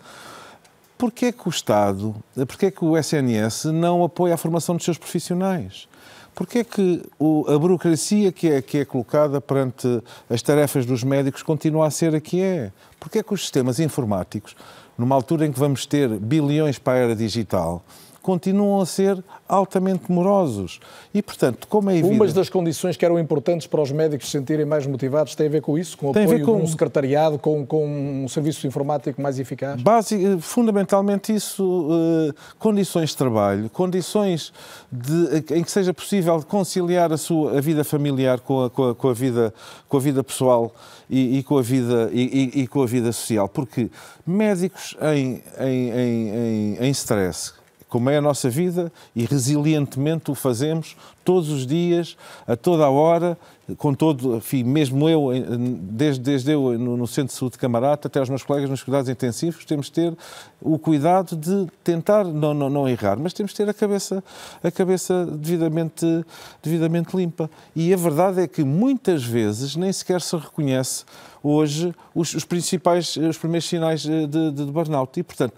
Porquê é que o Estado, porquê é que o SNS não apoia a formação dos seus profissionais? Porquê é que o, a burocracia que é, que é colocada perante as tarefas dos médicos continua a ser a que é? Porquê é que os sistemas informáticos, numa altura em que vamos ter bilhões para a era digital, continuam a ser altamente morosos. E, portanto, como é evidente... Umas das condições que eram importantes para os médicos se sentirem mais motivados tem a ver com isso? Com o tem apoio com... de um secretariado, com, com um serviço informático mais eficaz? Basic, fundamentalmente isso, uh, condições de trabalho, condições de, em que seja possível conciliar a, sua, a vida familiar com a, com a, com a vida, com a vida pessoal e, e com, a vida, e, e, com a vida social. Porque médicos em, em, em, em stress, como é a nossa vida, e resilientemente o fazemos todos os dias, a toda a hora, com todo, enfim, mesmo eu, desde, desde eu no, Centro de Saúde de Camarata até os meus colegas nos cuidados intensivos, temos de ter o cuidado de tentar não, não, não errar, mas temos de ter a cabeça, a cabeça devidamente, devidamente limpa. E a verdade é que muitas vezes nem sequer se reconhece hoje os, os principais, os primeiros sinais de, de, de burnout. E, portanto,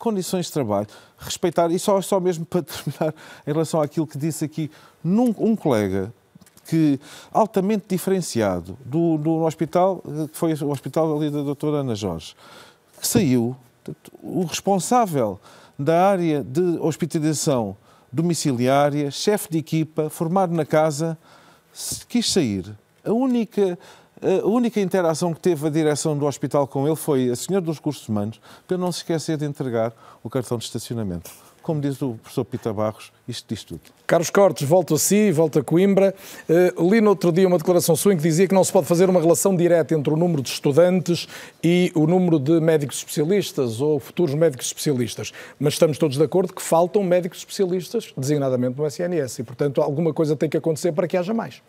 condições de trabalho, respeitar, e só, só mesmo para terminar, em relação àquilo que disse aqui, num, um colega que altamente diferenciado do, do hospital, que foi o hospital ali da doutora Ana Jorge, que saiu, o responsável da área de hospitalização domiciliária, chefe de equipa, formado na casa, quis sair. A única a única interação que teve a direção do hospital com ele foi a senhora dos cursos humanos para não se esquecer de entregar o cartão de estacionamento. Como diz o professor Pita Barros, isto diz tudo. Carlos Cortes, volto a si, volto a Coimbra. Uh, li no outro dia uma declaração sua em que dizia que não se pode fazer uma relação direta entre o número de estudantes e o número de médicos especialistas ou futuros médicos especialistas. Mas estamos todos de acordo que faltam médicos especialistas, designadamente no SNS, e, portanto, alguma coisa tem que acontecer para que haja mais.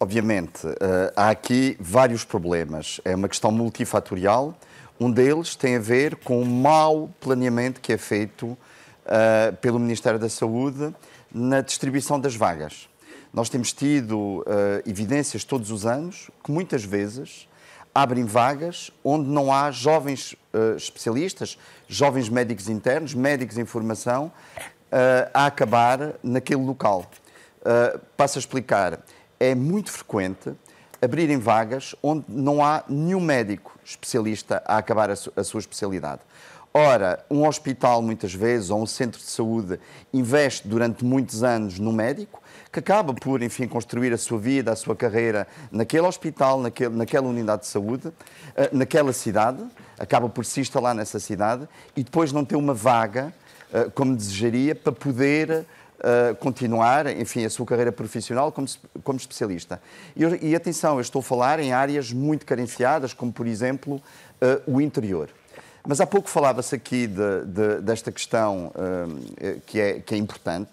Obviamente, eh, há aqui vários problemas. É uma questão multifatorial. Um deles tem a ver com o mau planeamento que é feito uh, pelo Ministério da Saúde na distribuição das vagas. Nós temos tido uh, evidências todos os anos que muitas vezes abrem vagas onde não há jovens uh, especialistas, jovens médicos internos, médicos em formação a acabar naquele local. passo a explicar é muito frequente abrirem vagas onde não há nenhum médico especialista a acabar a, su a sua especialidade. Ora, um hospital, muitas vezes, ou um centro de saúde, investe durante muitos anos no médico, que acaba por, enfim, construir a sua vida, a sua carreira naquele hospital, naquele, naquela unidade de saúde, eh, naquela cidade, acaba por se instalar nessa cidade e depois não ter uma vaga, eh, como desejaria, para poder continuar, enfim, a sua carreira profissional como, como especialista. E, e, atenção, eu estou a falar em áreas muito carenciadas, como por exemplo uh, o interior. Mas há pouco falava-se aqui de, de, desta questão uh, que, é, que é importante,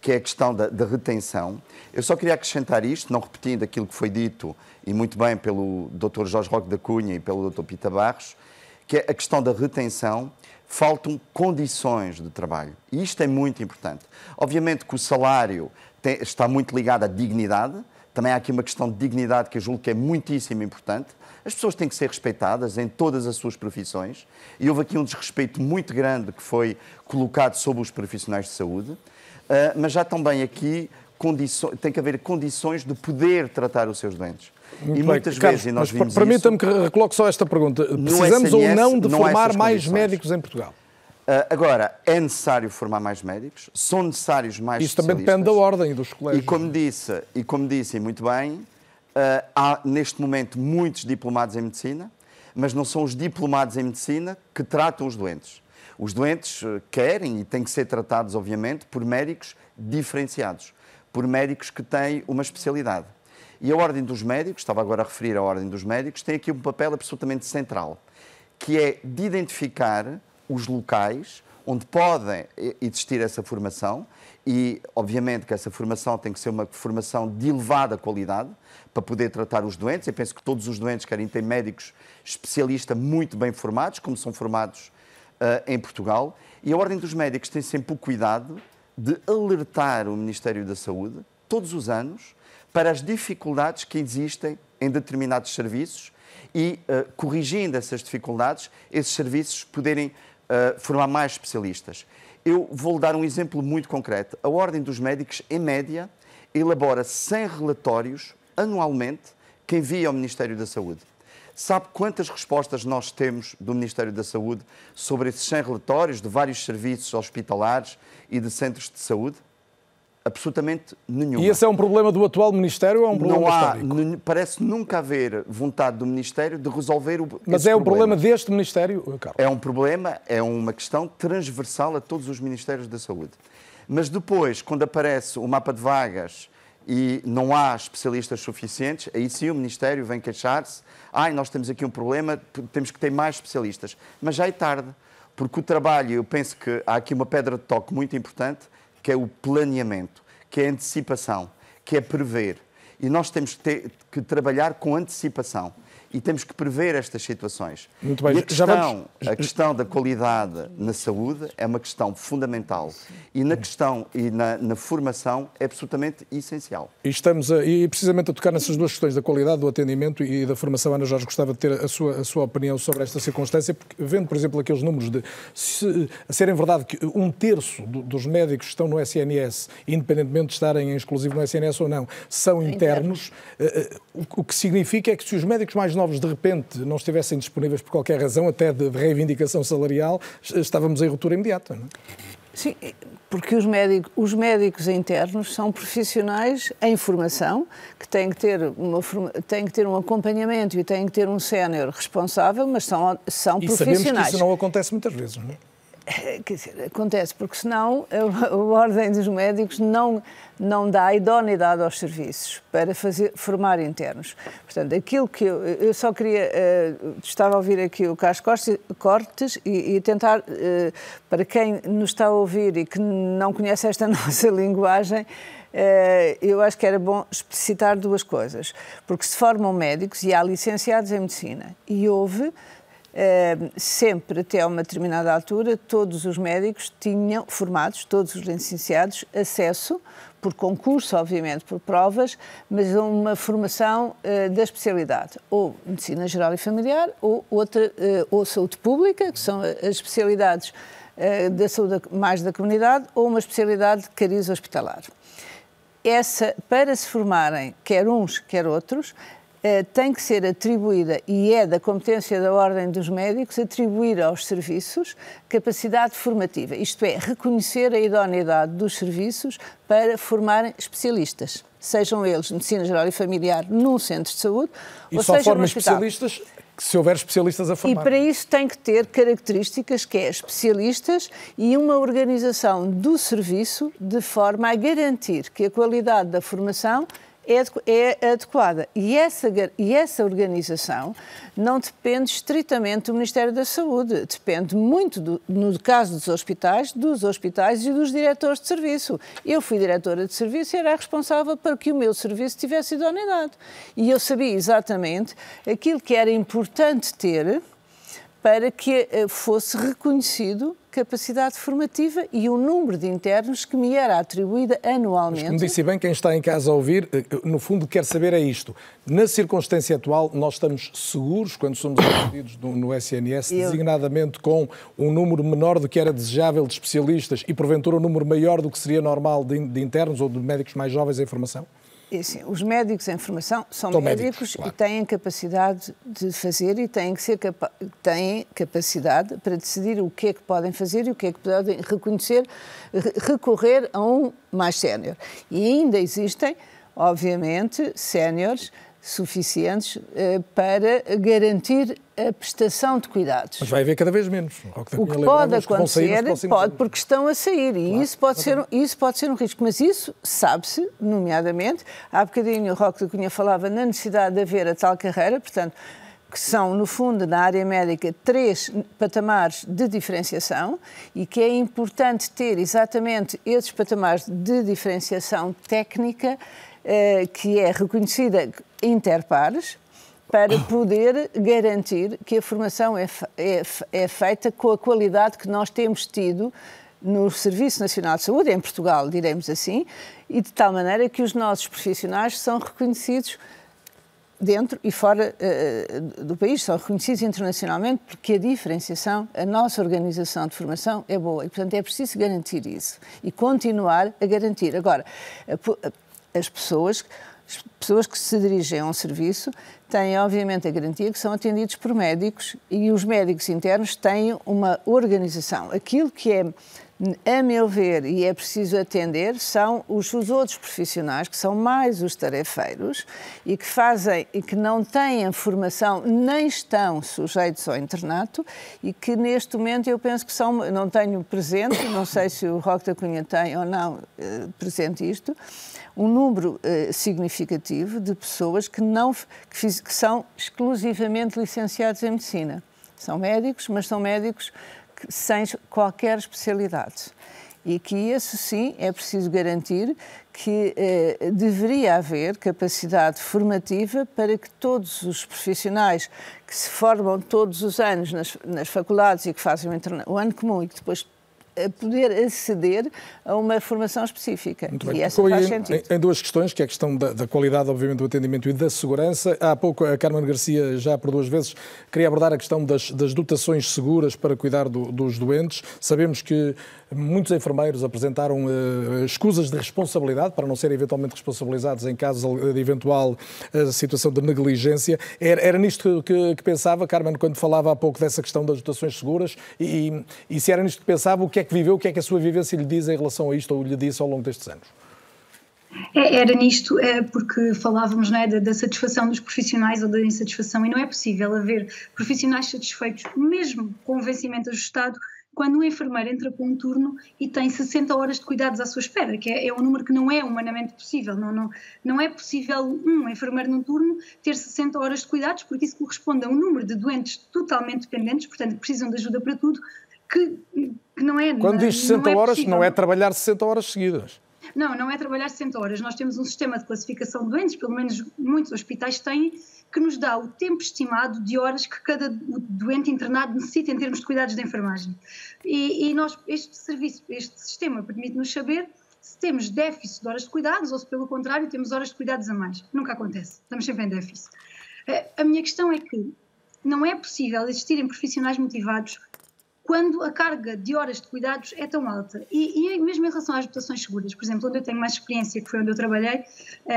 que é a questão da, da, retenção. Eu só queria acrescentar isto, não repetindo aquilo que foi dito, e muito bem pelo Dr. Jorge Roque da Cunha e pelo Dr. Pita Barros, que é a questão da retenção faltam condições de trabalho. E isto é muito importante. Obviamente que o salário tem, está muito ligado à dignidade, também há aqui uma questão de dignidade que eu julgo que é muitíssimo importante. As pessoas têm que ser respeitadas em todas as suas profissões e houve aqui um desrespeito muito grande que foi colocado sobre os profissionais de saúde, uh, mas já também aqui tem que haver condições de poder tratar os seus doentes. Muito e muitas bem. vezes, Carlos, e nós vimos Permita-me que recoloque só esta pergunta. Precisamos ou não de não formar mais médicos em Portugal? Uh, agora, é necessário formar mais médicos, são necessários mais Isso também depende da ordem dos colégios. E como disse, e como disse muito bem, uh, há neste momento muitos diplomados em medicina, mas não são os diplomados em medicina que tratam os doentes. Os doentes ah, querem e têm que ser tratados, obviamente, por médicos diferenciados, por médicos que têm uma especialidade. E a Ordem dos Médicos, estava agora a referir à Ordem dos Médicos, tem aqui um papel absolutamente central, que é de identificar os locais onde pode existir essa formação e, obviamente, que essa formação tem que ser uma formação de elevada qualidade para poder tratar os doentes. Eu penso que todos os doentes querem ter médicos especialistas muito bem formados, como são formados uh, em Portugal. E a Ordem dos Médicos tem sempre o cuidado de alertar o Ministério da Saúde, todos os anos, para as dificuldades que existem em determinados serviços e, uh, corrigindo essas dificuldades, esses serviços poderem uh, formar mais especialistas. Eu vou-lhe dar um exemplo muito concreto. A Ordem dos Médicos, em média, elabora 100 relatórios anualmente que envia ao Ministério da Saúde. Sabe quantas respostas nós temos do Ministério da Saúde sobre esses 100 relatórios de vários serviços hospitalares e de centros de saúde? Absolutamente nenhuma. E esse é um problema do atual Ministério ou é um problema Não há, histórico? parece nunca haver vontade do Ministério de resolver o Mas é um problema problema. deste Ministério, Carlos? É um problema, é uma questão transversal a todos os Ministérios da Saúde. Mas depois, quando aparece o mapa de vagas e não há especialistas suficientes, aí sim o Ministério vem queixar-se. Ai, nós temos aqui um problema, temos que ter mais especialistas. Mas já é tarde, porque o trabalho, eu penso que há aqui uma pedra de toque muito importante, que é o planeamento, que é a antecipação, que é prever. E nós temos que, ter, que trabalhar com antecipação e temos que prever estas situações. Muito bem, E a já questão, vamos- a questão da qualidade na saúde é uma questão fundamental e na questão e na, na formação é absolutamente essencial. E estamos a, e precisamente a tocar nessas duas questões, da qualidade do atendimento e da formação. Ana Jorge, gostava de ter a sua, a sua opinião sobre esta circunstância, porque vendo, por exemplo, aqueles números de se, a serem verdade que um terço do- dos médicos que estão no SNS, independentemente de estarem em exclusivo no SNS ou não, são internos, eh, eh, o, o que significa é que se os médicos mais novos de repente não estivessem disponíveis por qualquer razão, até de, de reivindicação salarial, estávamos em ruptura imediata. Não é? Sim, porque os médicos, os médicos internos são profissionais em formação que têm que ter, uma, têm que ter um acompanhamento e têm que ter um sénior responsável, mas são, são E sabemos que profissionais. isso não acontece muitas vezes. Não é? Eh, Quer dizer, acontece, porque senão a, a ordem dos médicos não, não dá idoneidade aos serviços para fazer, formar internos. Portanto, aquilo que eu, eu só queria, eh, estava a ouvir aqui o Carlos Cortes- e, e tentar, eh, para quem nos está a ouvir e que não conhece esta nossa linguagem, eu acho que era bom explicitar duas coisas. Porque se formam médicos e há licenciados em medicina e houve sempre até uma determinada altura, todos os médicos tinham, formados, todos os licenciados, acesso, por concurso, obviamente, por provas, mas a uma formação eh, da especialidade, ou medicina geral e familiar, ou outra, eh, ou saúde pública, que são as especialidades eh, da saúde mais da comunidade, ou uma especialidade de cariz hospitalar. Essa, para se formarem, quer uns, quer outros, tem que ser atribuída, e é da competência da Ordem dos Médicos, atribuir aos serviços capacidade formativa, isto é, reconhecer a idoneidade dos serviços para formarem especialistas, sejam eles medicina geral e familiar num centro de saúde, E ou só seja forma especialistas se houver especialistas a E formar. para isso tem que ter características que é especialistas e uma organização do serviço de forma a garantir que a qualidade da formação é, adequ- adequada. E essa, e essa organização não depende estritamente do Ministério da Saúde, depende muito, do- no caso dos hospitais, dos hospitais e dos diretores de serviço. Eu fui diretora de serviço e era responsável para que o meu serviço tivesse idoneidade. E eu sabia exatamente aquilo que era importante ter para que eh, fosse reconhecido capacidade formativa e o número de internos que me era atribuída anualmente. Como disse bem, quem está em casa a ouvir, eh, no fundo quer saber é isto. Na circunstância atual, nós estamos seguros quando somos atendidos no, no SNS, Eu- designadamente com um número menor do que era desejável de especialistas e, porventura, um número maior do que seria normal de, de internos ou de médicos mais jovens em formação? Assim, os médicos em formação são médicos, médicos, claro. e têm capacidade de fazer e têm, que ser capa têm capacidade para decidir o que é que podem fazer e o que é que podem reconhecer, re- recorrer a um mais sénior. E ainda existem, obviamente, séniores suficientes eh, para garantir a prestação de cuidados. Mas vai haver cada vez menos. Ao da O que pode que acontecer, próximos pode porque estão a sair, e isso, pode ser, isso pode ser um risco. Mas isso sabe-se, nomeadamente, há bocadinho o Roque da Cunha falava na necessidade de haver a tal carreira, portanto, que são, no fundo, na área médica, três patamares de diferenciação e que é importante ter exatamente esses patamares de diferenciação técnica, eh, que é reconhecida interpares, para poder garantir que a formação é, é é feita com a qualidade que nós temos tido no Serviço Nacional de Saúde, em Portugal, diremos assim, e de tal maneira que os nossos profissionais são reconhecidos dentro e fora eh, do país, são reconhecidos internacionalmente porque a diferenciação, a nossa organização de formação é boa e, portanto, é preciso garantir isso e continuar a garantir. Agora, as pessoas As pessoas que se dirigem a um serviço têm, obviamente, a garantia que são atendidos por médicos e os médicos internos têm uma organização. Aquilo que é a meu ver, e é preciso atender, são os, os, outros profissionais, que são mais os tarefeiros e que fazem e que não têm formação nem estão sujeitos ao internato e que neste momento eu penso que são, não tenho presente, não sei se o Roque da Cunha tem ou não eh, presente isto, um número eh, significativo de pessoas que, não, que, que são exclusivamente licenciados em medicina. São médicos, mas são médicos sem qualquer especialidade. E que isso sim é preciso garantir que eh, deveria haver capacidade formativa para que todos os profissionais que se formam todos os anos nas, nas faculdades e que fazem o, o ano comum e que depois poder aceder a uma formação específica. Muito bem. E essa faz sentido. Em, em, duas questões, que é a questão da, da, qualidade, obviamente, do atendimento e da segurança. Há pouco a Carmen Garcia, já por duas vezes, queria abordar a questão das, das dotações seguras para cuidar do, dos doentes. Sabemos que muitos enfermeiros apresentaram uh, escusas de responsabilidade para não serem eventualmente responsabilizados em caso de eventual uh, situação de negligência. Era, era nisto que, que, pensava, Carmen, quando falava há pouco dessa questão das dotações seguras e, e, e se era nisto que pensava, o que é que viveu, o que é que a sua vivência lhe diz em relação a isto ou lhe disse ao longo destes anos? É, era nisto, é, porque falávamos é, da, da, satisfação dos profissionais ou da insatisfação, e não é possível haver profissionais satisfeitos, mesmo com o vencimento ajustado, quando um enfermeiro entra para um turno e tem 60 horas de cuidados à sua espera, que é, é um número que não é humanamente possível. Não, não, não é possível um enfermeiro num turno ter 60 horas de cuidados, porque isso corresponde a um número de doentes totalmente dependentes, portanto, que precisam de ajuda para tudo, que, que não é. Quando diz 60 não é horas, possível. não é trabalhar 60 horas seguidas. Não, não é trabalhar 60 horas. Nós temos um sistema de classificação de doentes, pelo menos muitos hospitais têm, que nos dá o tempo estimado de horas que cada doente internado necessita em termos de cuidados de enfermagem. E, e nós, este serviço, este sistema permite-nos saber se temos déficit de horas de cuidados ou se, pelo contrário, temos horas de cuidados a mais. Nunca acontece. Estamos sempre em déficit. Eh, a minha questão é que não é possível existirem profissionais motivados quando a carga de horas de cuidados é tão alta. E, e mesmo em relação às dotações seguras, por exemplo, onde eu tenho mais experiência, que foi onde eu trabalhei,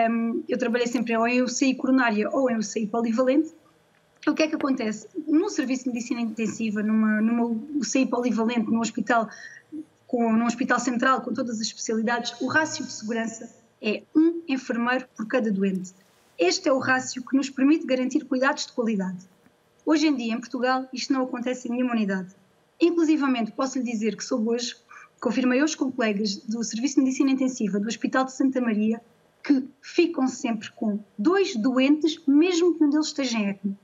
um, eu trabalhei sempre ou em UCI coronária ou em UCI polivalente, o que é que acontece? Num serviço de medicina intensiva, numa, numa UCI polivalente, num hospital, com, num hospital central com todas as especialidades, o rácio de segurança é um enfermeiro por cada doente. Este é o rácio que nos permite garantir cuidados de qualidade. Hoje em dia, em Portugal, isto não acontece em nenhuma unidade. Inclusivamente, posso lhe dizer que soube hoje, confirmei hoje com colegas do Serviço de Medicina Intensiva do Hospital de Santa Maria, que ficam sempre com dois doentes, mesmo que um deles esteja em ECMO.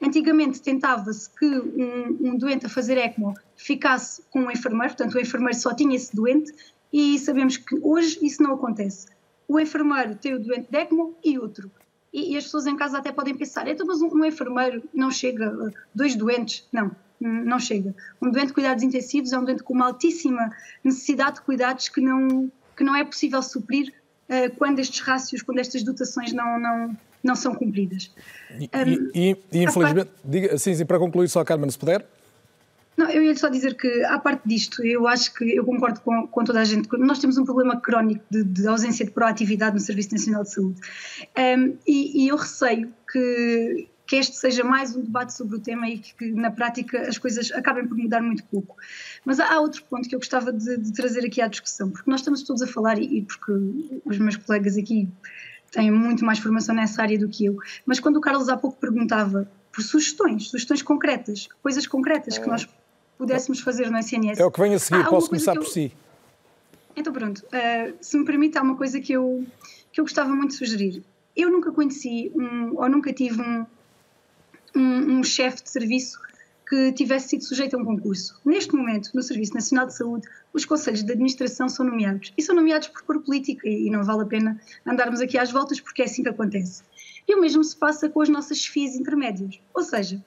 Antigamente tentava-se que um, um, doente a fazer ECMO ficasse com um enfermeiro, portanto o enfermeiro só tinha esse doente, e sabemos que hoje isso não acontece. O enfermeiro tem o doente de ECMO e outro. E, e as pessoas em casa até podem pensar, então mas um, um enfermeiro não chega, dois doentes, não não chega. Um doente de cuidados intensivos é um doente com uma altíssima necessidade de cuidados que não, que não é possível suprir uh, quando estes rácios, quando estas dotações não, não, não são cumpridas. E, um, e, e infelizmente, diga, sim, sim, para concluir só, Carmen, se puder. Não, eu ia só dizer que, à parte disto, eu acho que eu concordo com, com toda a gente. Nós temos um problema crónico de, de ausência de proatividade no Serviço Nacional de Saúde. Um, e, e eu receio que que este seja mais um debate sobre o tema e que, na prática, as coisas acabem por mudar muito pouco. Mas há outro ponto que eu gostava de, de trazer aqui à discussão, porque nós estamos todos a falar, e, e porque os meus colegas aqui têm muito mais formação nessa área do que eu, mas quando o Carlos há pouco perguntava por sugestões, sugestões concretas, coisas concretas que nós pudéssemos fazer no SNS. É o que vem a seguir, posso começar por si. Então pronto, uh, se me permite, há uma coisa que eu, que eu gostava muito de sugerir. Eu nunca conheci um, ou nunca tive um, um, um chefe de serviço que tivesse sido sujeito a um concurso. Neste momento, no Serviço Nacional de Saúde, os conselhos de administração são nomeados. E são nomeados por cor política, e não vale a pena andarmos aqui às voltas, porque é assim que acontece. E o mesmo se passa com as nossas chefias intermédias. Ou seja,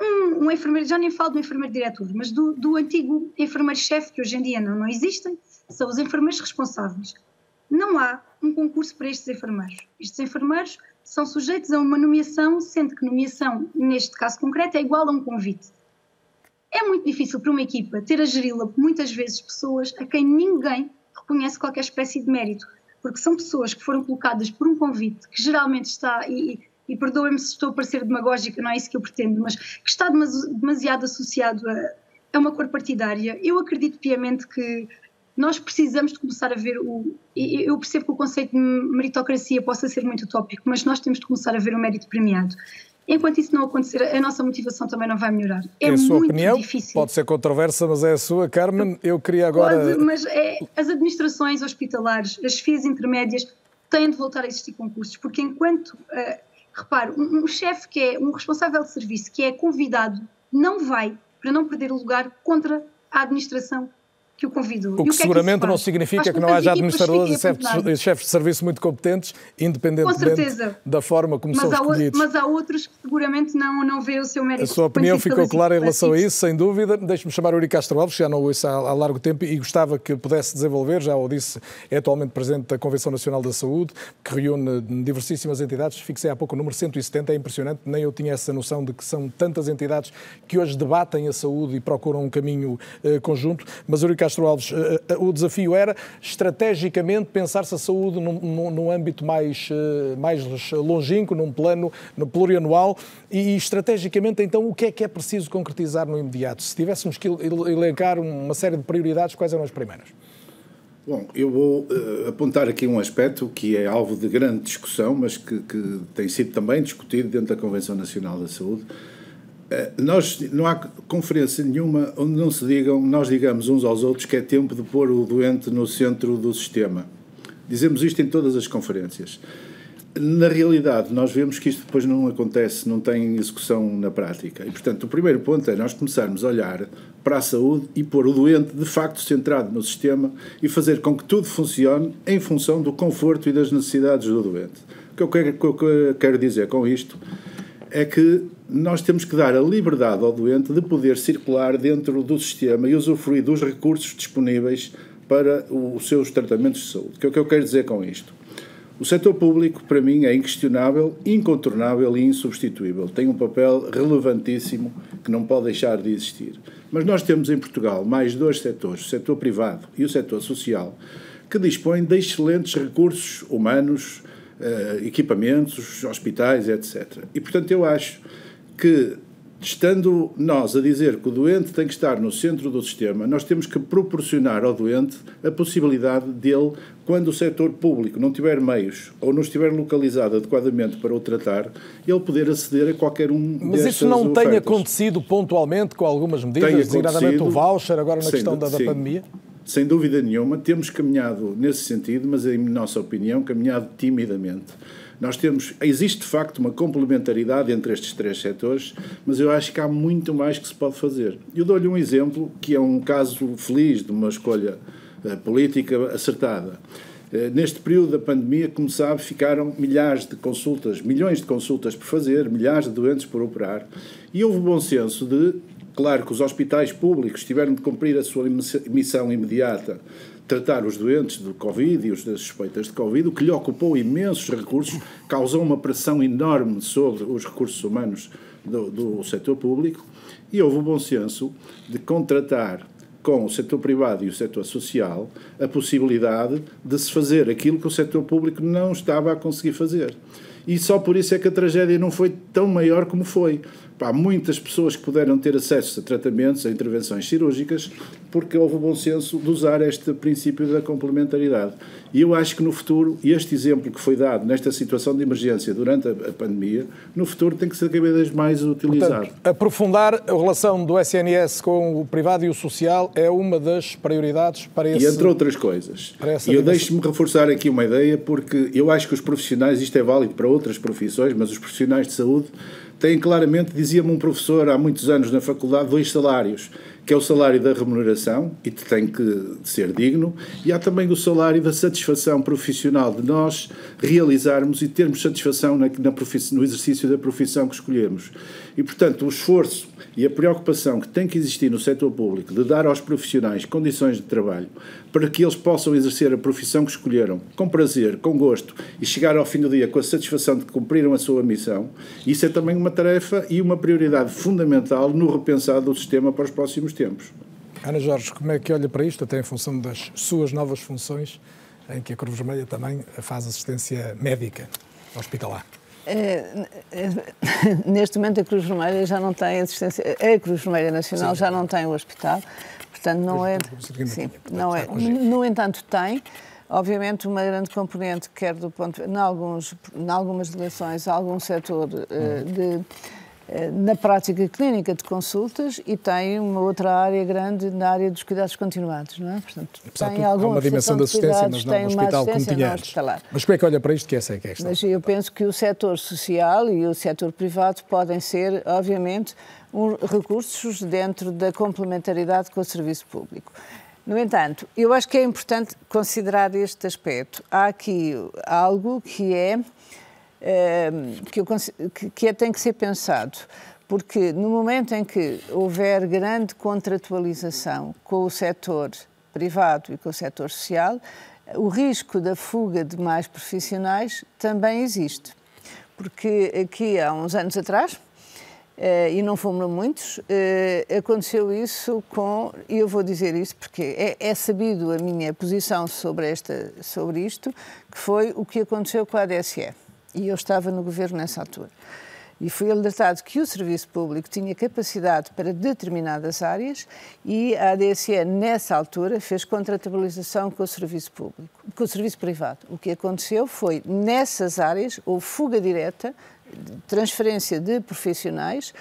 um, um enfermeiro, já nem falo do enfermeiro diretor, mas do, do antigo enfermeiro-chefe, que hoje em dia não, não existem, são os enfermeiros responsáveis. Não há um concurso para estes enfermeiros. Estes enfermeiros são sujeitos a uma nomeação, sendo que nomeação, neste caso concreto, é igual a um convite. É muito difícil para uma equipa ter a geri-la muitas vezes pessoas a quem ninguém reconhece qualquer espécie de mérito. porque são pessoas que foram colocadas por um convite que geralmente está, e, e perdoem-me se estou a parecer demagógica, não é isso que eu pretendo, mas que está demasiado associado a, a uma cor partidária. Eu acredito piamente que nós precisamos de começar a ver o. Eu percebo que o conceito de meritocracia possa ser muito utópico, mas nós temos de começar a ver o mérito premiado. Enquanto isso não acontecer, a nossa motivação também não vai melhorar. É, é a sua muito opinião, difícil. Pode ser controversa, mas é a sua, Carmen. Eu queria agora. Pode, mas é, as administrações hospitalares, as FIAs intermédias, têm de voltar a existir concursos, porque enquanto. Uh, repare, um, um chefe que é um responsável de serviço que é convidado não vai para não perder o lugar contra a administração que o convidou. O que, o que seguramente é que não significa que não haja administradores e chefes de serviço muito competentes, independentemente da forma como mas são escolhidos. Mas há outros que seguramente não, não vê o seu mérito. A sua opinião ficou clara em relação a isso, sem dúvida. Deixe-me chamar o Uri Castro Alves, já não o ouço há, há largo tempo e gostava que pudesse desenvolver, já o disse, é atualmente presidente da Convenção Nacional da Saúde, que reúne diversíssimas entidades. Fixei há pouco o número 170, é impressionante, nem eu tinha essa noção de que são tantas entidades que hoje debatem a saúde e procuram um caminho uh, conjunto. Mas Uri Castro Alves, eh, eh, o desafio era estrategicamente pensar-se a saúde num, num, âmbito mais, eh, mais longínquo, num plano no plurianual e estrategicamente então o que é que é preciso concretizar no imediato? Se tivéssemos que elencar uma série de prioridades, quais eram as primeiras? Bom, eu vou uh, apontar aqui um aspecto que é alvo de grande discussão, mas que, que tem sido também discutido dentro da Convenção Nacional da Saúde, nós, não há conferência nenhuma onde não se digam, nós digamos uns aos outros que é tempo de pôr o doente no centro do sistema. Dizemos isto em todas as conferências. Na realidade, nós vemos que isto depois não acontece, não tem execução na prática. E, portanto, o primeiro ponto é nós começarmos a olhar para a saúde e pôr o doente de facto centrado no sistema e fazer com que tudo funcione em função do conforto e das necessidades do doente. O que eu quero, que eu quero dizer com isto é que nós temos que dar a liberdade ao doente de poder circular dentro do sistema e usufruir dos recursos disponíveis para os seus tratamentos de saúde. O que é o que eu quero dizer com isto? O setor público, para mim, é inquestionável, incontornável e insubstituível. Tem um papel relevantíssimo que não pode deixar de existir. Mas nós temos em Portugal mais dois setores, o setor privado e o setor social, que dispõem de excelentes recursos humanos, eh, equipamentos, hospitais, etc. E, portanto, eu acho que, estando nós a dizer que o doente tem que estar no centro do sistema, nós temos que proporcionar ao doente a possibilidade dele, quando o setor público não tiver meios ou não estiver localizado adequadamente para o tratar, ele poder aceder a qualquer um Mas isso não ofertas. tem acontecido pontualmente com algumas medidas, designadamente o voucher, agora na questão da, da pandemia? Sem dúvida nenhuma, temos caminhado nesse sentido, mas em nossa opinião, caminhado timidamente. Nós temos, existe de facto uma complementaridade entre estes três setores, mas eu acho que há muito mais que se pode fazer. Eu dou-lhe um exemplo que é um caso feliz de uma escolha uh, política acertada. Uh, neste período da pandemia, como sabe, ficaram milhares de consultas, milhões de consultas por fazer, milhares de doentes por operar, e houve bom senso de Claro que os hospitais públicos tiveram de cumprir a sua missão imediata tratar os doentes do Covid e os das suspeitas de Covid, o que lhe ocupou imensos recursos, causou uma pressão enorme sobre os recursos humanos do, do setor público e houve o bom senso de contratar com o setor privado e o setor social a possibilidade de se fazer aquilo que o setor público não estava a conseguir fazer. E só por isso é que a tragédia não foi tão maior como foi há muitas pessoas que puderam ter acesso a tratamentos, a intervenções cirúrgicas, porque houve o bom senso de usar este princípio da complementaridade. E eu acho que no futuro, e este exemplo que foi dado nesta situação de emergência durante a, a pandemia, no futuro tem que ser cada vez mais utilizado. Portanto, aprofundar a relação do SNS com o privado e o social é uma das prioridades para esse... E entre outras coisas. E eu deixo-me reforçar aqui uma ideia, porque eu acho que os profissionais, isto é válido para outras profissões, mas os profissionais de saúde têm claramente, dizia-me um professor há muitos anos na faculdade, dois salários, que é o salário da remuneração, e que tem que ser digno, e há também o salário da satisfação profissional, de nós realizarmos e termos satisfação na, na no exercício da profissão que escolhemos. E, portanto, o esforço e a preocupação que tem que existir no setor público de dar aos profissionais condições de trabalho para que eles possam exercer a profissão que escolheram com prazer, com gosto e chegar ao fim do dia com a satisfação de que cumpriram a sua missão, isso é também uma tarefa e uma prioridade fundamental no repensar do sistema para os próximos tempos. Ana Jorge, como é que olha para isto, até em função das suas novas funções? em que a Cruz Vermelha também faz assistência médica hospitalar. É, é, neste momento a Cruz Vermelha já não tem assistência, a Cruz Vermelha Nacional sim. já não tem o hospital, portanto não é, sim, não é. No entanto tem, obviamente uma grande componente quer do ponto, em alguns, em algumas delegações, algum setor uh, de eh, na prática clínica de consultas e tem uma outra área grande na área dos cuidados continuados, não é? Portanto, tem alguma uma dimensão de assistência, mas não no hospital como tinha hospitalar. Mas como é que olha para isto que essa é é a Mas eu penso que o setor social e o setor privado podem ser, obviamente, um, recursos dentro da complementaridade com o serviço público. No entanto, eu acho que é importante considerar este aspecto. Há aqui algo que é que, eu, que é, tem que ser pensado, porque no momento em que houver grande contratualização com o setor privado e com o setor social, o risco da fuga de mais profissionais também existe. Porque aqui há uns anos atrás, Uh, e não fomos muitos, uh, aconteceu isso com, e eu vou dizer isso porque é, é, sabido a minha posição sobre, esta, sobre isto, que foi o que aconteceu com a ADSE e eu estava no governo nessa altura. E fui alertado que o serviço público tinha capacidade para determinadas áreas e a ADSE, nessa altura, fez contratualização com o serviço público, com o serviço privado. O que aconteceu foi, nessas áreas, houve fuga direta, transferência de profissionais,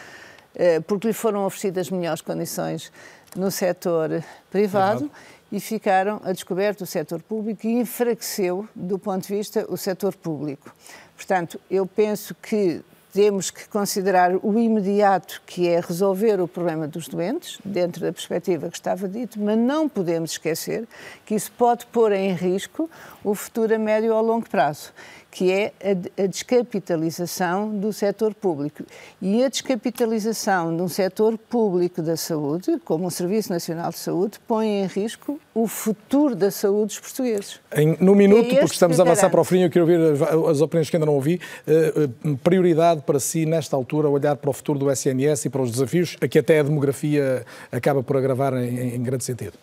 eh, porque lhe foram oferecidas melhores condições no setor privado. e ficaram a descoberto o setor público e enfraqueceu, do ponto de vista, o setor público. Portanto, eu penso que temos que considerar o imediato, que é resolver o problema dos doentes, dentro da perspectiva que estava dito, mas não podemos esquecer que isso pode pôr em risco o futuro a médio ou longo prazo que é a, descapitalização do setor público. E a descapitalização de um setor público da saúde, como o Serviço Nacional de Saúde, põe em risco o futuro da saúde dos portugueses. Em, no minuto, é porque estamos a avançar para o fim, eu quero ouvir as opiniões que ainda não ouvi. Uh, prioridade para si, nesta altura, olhar para o futuro do SNS e para os desafios, a que até a demografia acaba por agravar em, em grande sentido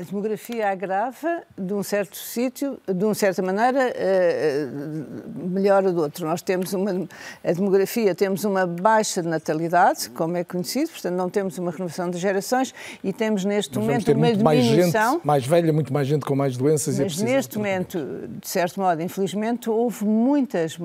a demografia agrava de um certo sítio, de uma certa maneira, uh, melhora do outro. Nós temos uma, a demografia, temos uma baixa de natalidade, como é conhecido, portanto não temos uma renovação de gerações e temos neste Mas momento uma diminuição. Mais, gente, mais velha, muito mais gente com mais doenças. Mas e neste momento, de certo modo, infelizmente, houve muitas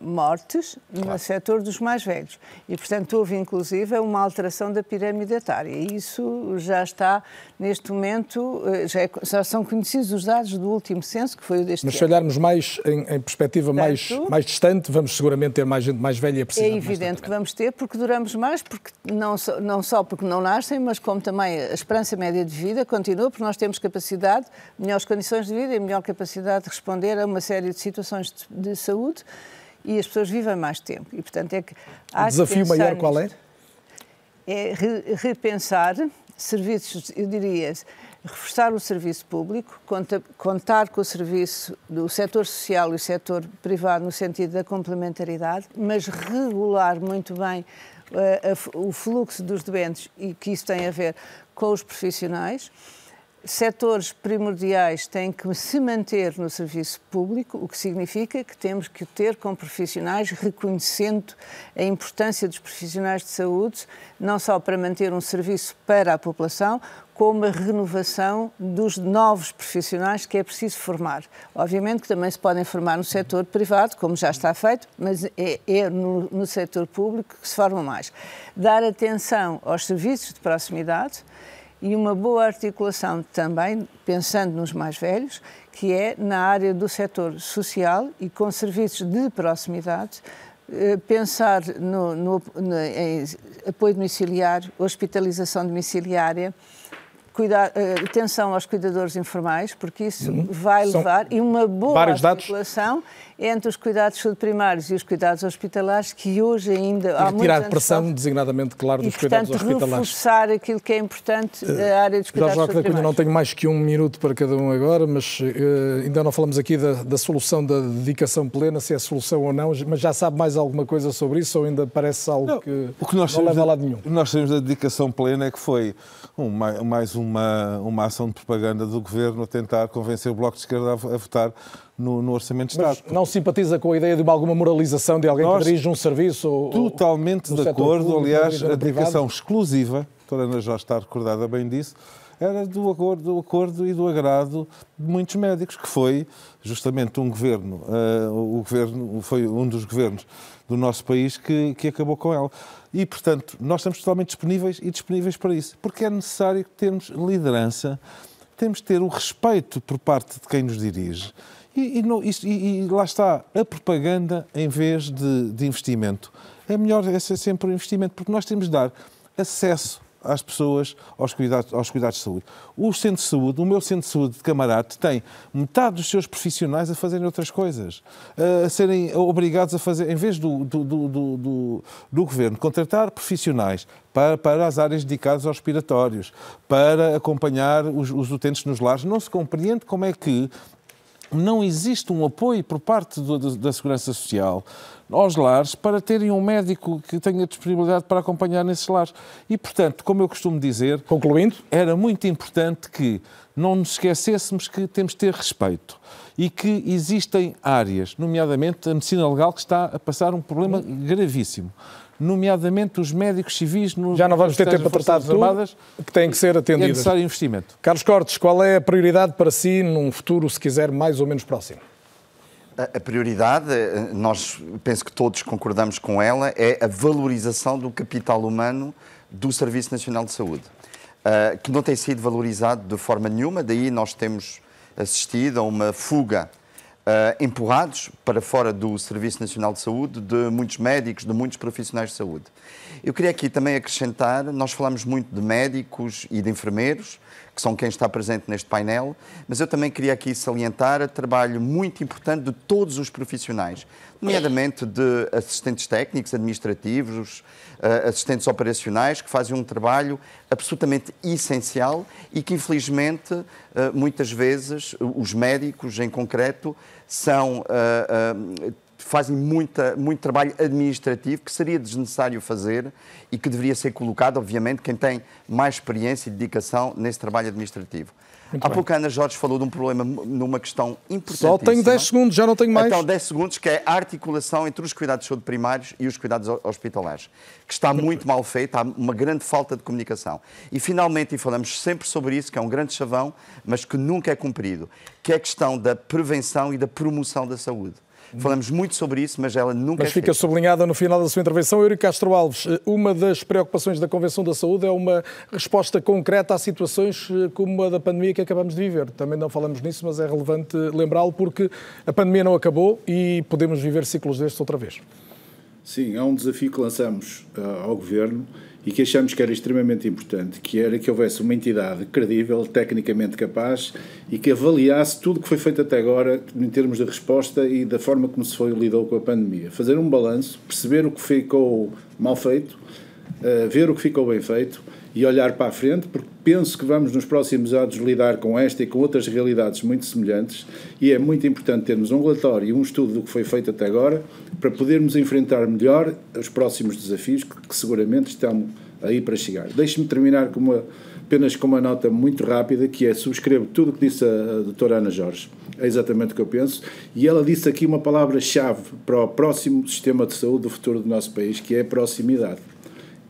mortes claro. no setor dos mais velhos. E, portanto, houve inclusive uma alteração da pirâmide etária. E isso já está, neste momento, eh, já, é, já, são conhecidos os dados do último censo, que foi o deste Mas se olharmos mais em, em perspectiva mais, mais distante, vamos seguramente ter mais gente mais velha precisar É evidente que vamos ter, porque duramos mais, porque não só, não só porque não nascem, mas como também a esperança média de vida continua, porque nós temos capacidade, melhores condições de vida e melhor capacidade de responder a uma série de situações de, de saúde e as pessoas vivem mais tempo. E, portanto, é que o desafio maior qual é? É repensar serviços, eu diria, reforçar o serviço público, contar com o serviço do setor social e o setor privado no sentido da complementaridade, mas regular muito bem uh, o fluxo dos doentes e que isso tem a ver com os profissionais. Setores primordiais têm que se manter no serviço público, o que significa que temos que ter com profissionais reconhecendo a importância dos profissionais de saúde, não só para manter um serviço para a população, como a renovação dos novos profissionais que é preciso formar. Obviamente que também se podem formar no setor privado, como já está feito, mas é, é no, no setor público que se formam mais. Dar atenção aos serviços de proximidade, e uma boa articulação também, pensando nos mais velhos, que é na área do setor social e com serviços de proximidade, eh, pensar no, no, no apoio domiciliário, hospitalização domiciliária, cuidar, uh, atenção aos cuidadores informais, porque isso uhum. vai levar, e uma boa articulação entre os cuidados primários e os cuidados hospitalares, que hoje ainda há Retirar pressão, designadamente, claro, dos e, cuidados portanto, hospitalares. reforçar aquilo que é importante, uh, a área dos cuidados de saúde primários. não tenho mais que um minuto para cada um agora, mas uh, ainda não falamos aqui da, da, solução da dedicação plena, se é solução ou não, mas já sabe mais alguma coisa sobre isso ou ainda parece algo não, que, o que nós não leva a lado nenhum? O que nós sabemos da dedicação plena é que foi um, mais um uma, uma ação de propaganda do governo a tentar convencer o Bloco de Esquerda a, a votar no, no, Orçamento de Estado. Mas não simpatiza com a ideia de uma, alguma moralização de alguém Nós, que dirige um serviço? Ou, totalmente de acordo. Público, Aliás, a dedicação exclusiva, a doutora Ana já está recordada bem disso, era do acordo, do acordo e do agrado de muitos médicos, que foi justamente um governo, uh, o governo foi um dos governos do nosso país que, que acabou com ela. E, portanto, nós estamos totalmente disponíveis e disponíveis para isso, porque é necessário termos liderança, temos de ter o respeito por parte de quem nos dirige. E, e, e, e lá está, a propaganda em vez de, de investimento. É melhor é sempre o investimento, porque nós temos de dar acesso às pessoas aos cuidados, aos cuidados de saúde. O centro de saúde, o meu centro de saúde de Camarate, tem metade dos seus profissionais a fazerem outras coisas, a serem obrigados a fazer, em vez do, do, do, do, do governo contratar profissionais para, para as áreas dedicadas aos respiratórios, para acompanhar os, os utentes nos lares, não se compreende como é que não existe um apoio por parte do, da Segurança Social aos lares para terem um médico que tenha disponibilidade para acompanhar nesses lares. E, portanto, como eu costumo dizer, concluindo, era muito importante que não nos esquecêssemos que temos de ter respeito e que existem áreas, nomeadamente a medicina legal, que está a passar um problema gravíssimo nomeadamente os médicos civis no Já não vamos ter tempo para tratar de armadas, que têm que ser atendidos. É necessário investimento. Carlos Cortes, qual é a prioridade para si num futuro, se quiser, mais ou menos próximo? A prioridade, eh, nós penso que todos concordamos com ela, é a valorização do capital humano do Serviço Nacional de Saúde, eh, que não tem sido valorizado de forma nenhuma, daí nós temos assistido a uma fuga Uh, empurrados para fora do Serviço Nacional de Saúde de muitos médicos, de muitos profissionais de saúde. Eu queria aqui também acrescentar, nós falamos muito de médicos e de enfermeiros, que são quem está presente neste painel, mas eu também queria aqui salientar o trabalho muito importante de todos os profissionais, nomeadamente de assistentes técnicos, administrativos, uh, assistentes operacionais, que fazem um trabalho absolutamente essencial e que, infelizmente, uh, muitas vezes, os médicos em concreto, são. Uh, fazem muita, muito trabalho administrativo que seria desnecessário fazer e que deveria ser colocado, obviamente, quem tem mais experiência e dedicação nesse trabalho administrativo. Muito Há pouco a Ana Jorge falou de um problema, numa questão importante. Só tenho 10 segundos, já não tenho mais. Então, 10 segundos, que é a articulação entre os cuidados de saúde primários e os cuidados hospitalares, que está muito mal feita, há uma grande falta de comunicação. E, finalmente, e falamos sempre sobre isso, que é um grande chavão, mas que nunca é cumprido, que é a questão da prevenção e da promoção da saúde. Falamos muito sobre isso, mas ela nunca Mas é fica sublinhada no final da sua intervenção. Eurico Castro Alves, uma das preocupações da Convenção da Saúde é uma resposta concreta a situações eh, como a da pandemia que acabamos de viver. Também não falamos nisso, mas é relevante lembrá-lo porque a pandemia não acabou e podemos viver ciclos destes outra vez. Sim, é um desafio que lançamos uh, ao Governo e que achamos que era extremamente importante, que era que houvesse uma entidade credível, tecnicamente capaz e que avaliasse tudo o que foi feito até agora em termos de resposta e da forma como se foi lidou com a pandemia. Fazer um balanço, perceber o que ficou mal feito, uh, ver o que ficou bem feito e olhar para a frente, porque penso que vamos nos próximos anos lidar com esta e com outras realidades muito semelhantes e é muito importante termos um relatório e um estudo do que foi feito até agora para podermos enfrentar melhor os próximos desafios que, que seguramente estão aí para chegar. Deixe-me terminar com uma, apenas com uma nota muito rápida que é subscrevo tudo o que disse a, a doutora Ana Jorge. É exatamente o que eu penso. E ela disse aqui uma palavra-chave para o próximo sistema de saúde do futuro do nosso país, que é proximidade.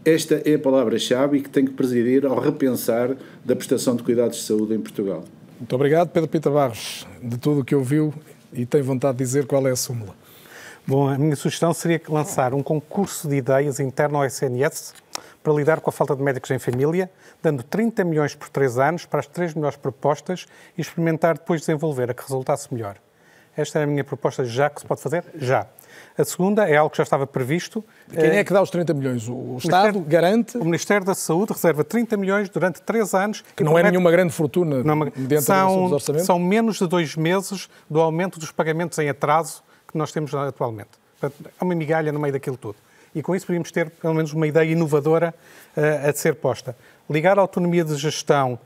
Esta é a palavra-chave e que tem que presidir ao repensar da prestação de cuidados de saúde em Portugal. Muito obrigado, Pedro Pita Barros, de tudo o que ouviu e tem vontade de dizer qual é a súmula. Bom, a minha sugestão seria lançar um concurso de ideias interno ao SNS para lidar com a falta de médicos em família, dando 30 milhões por 3 anos para as três melhores propostas e experimentar depois desenvolver a que resultasse melhor. Esta é a minha proposta já que se pode fazer? Já. A segunda é algo que já estava previsto. Quem é que dá os 30 milhões? O Estado garante? O Ministério da Saúde reserva 30 milhões durante três anos. Que não promete... é nenhuma grande fortuna não, dentro são, dos orçamentos? São menos de dois meses do aumento dos pagamentos em atraso que nós temos atualmente. Portanto, é uma migalha no meio daquilo tudo. E com isso podíamos ter, pelo menos, uma ideia inovadora uh, a ser posta. Ligar a autonomia de gestão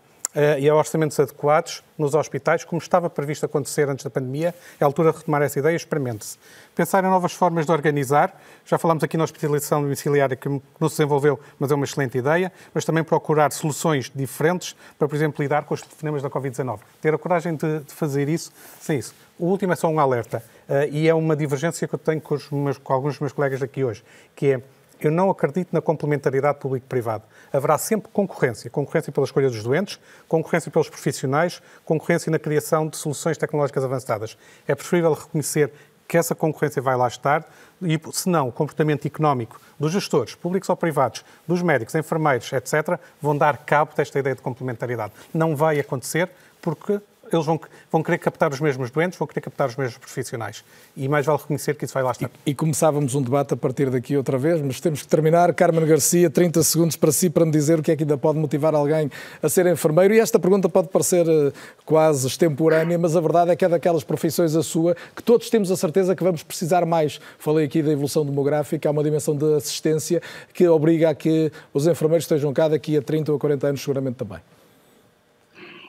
e a orçamentos adequados nos hospitais, como estava previsto acontecer antes da pandemia. É a altura de retomar essa ideia, experimente-se. Pensar em novas formas de organizar. Já falámos aqui na hospitalização domiciliária que não se desenvolveu, mas é uma excelente ideia. Mas também procurar soluções diferentes para, por exemplo, lidar com os telefonemas da Covid-19. Ter a coragem de, de, fazer isso sem isso. O último é só um alerta. Uh, e é uma divergência que eu tenho com, meus, com alguns dos meus colegas aqui hoje, que é eu não acredito na complementaridade público-privado. Haverá sempre concorrência. Concorrência pela escolha dos doentes, concorrência pelos profissionais, concorrência na criação de soluções tecnológicas avançadas. É preferível reconhecer que essa concorrência vai lá estar e, se não, o comportamento económico dos gestores, públicos ou privados, dos médicos, enfermeiros, etc., vão dar cabo desta ideia de complementaridade. Não vai acontecer porque eles vão, vão querer captar os mesmos doentes, vão querer captar os mesmos profissionais. E mais vale reconhecer que isso vai lá estar. E, e começávamos um debate a partir daqui outra vez, mas temos que terminar. Carmen Garcia, 30 segundos para si, para me dizer o que é que ainda pode motivar alguém a ser enfermeiro. E esta pergunta pode parecer uh, quase extemporânea, mas a verdade é que é daquelas profissões a sua que todos temos a certeza que vamos precisar mais. Falei aqui da evolução demográfica, há uma dimensão de assistência que obriga a que os enfermeiros estejam cá daqui a 30 ou 40 anos, seguramente também.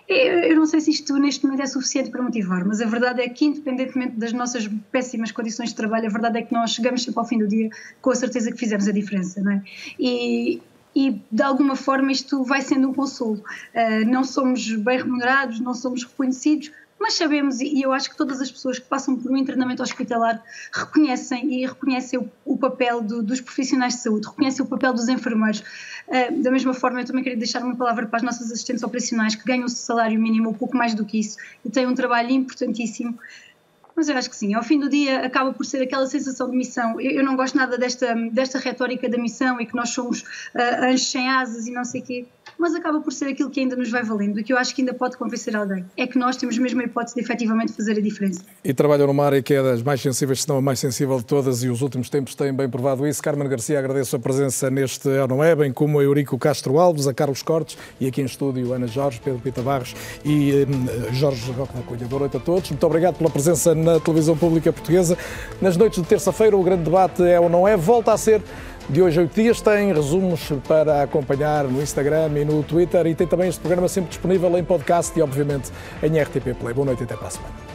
Eu não sei se isto neste momento é suficiente para motivar, mas a verdade é que, independentemente das nossas péssimas condições de trabalho, a verdade é que nós chegamos sempre ao fim do dia com a certeza que fizemos a diferença, não é? E, e de alguma forma isto vai sendo um consolo. Uh, não somos bem remunerados, não somos reconhecidos, mas sabemos, e eu acho que todas as pessoas que passam por um internamento hospitalar reconhecem e reconhecem o, o papel do, dos profissionais de saúde, reconhecem o papel dos enfermeiros. Uh, da mesma forma, eu também queria deixar uma palavra para as nossas assistentes operacionais que ganham o salário mínimo ou pouco mais do que isso e têm um trabalho importantíssimo. Mas eu acho que sim, ao fim do dia acaba por ser aquela sensação de missão. Eu, eu não gosto nada desta, desta retórica da missão e que nós somos uh, anjos sem asas e não sei o quê mas acaba por ser aquilo que ainda nos vai valendo e que eu acho que ainda pode convencer alguém. É que nós temos mesmo a hipótese de efetivamente fazer a diferença. E trabalham numa área que é das mais sensíveis, se não a mais sensível de todas, e os últimos tempos têm bem provado isso. Carmen Garcia, agradeço a presença neste Não É, bem como a Eurico Castro Alves, a Carlos Cortes e aqui em estúdio Ana Jorge, Pedro Pita Barros e hum, Jorge Roque da Cunha. Boa noite a todos. Muito obrigado pela presença na televisão pública portuguesa. Nas noites de terça-feira, o grande debate é ou não é, volta a ser de hoje a oito dias. Tem resumos para acompanhar no Instagram e no Twitter e tem também este programa sempre disponível em podcast e, obviamente, em RTP Play. Boa noite e até para a semana.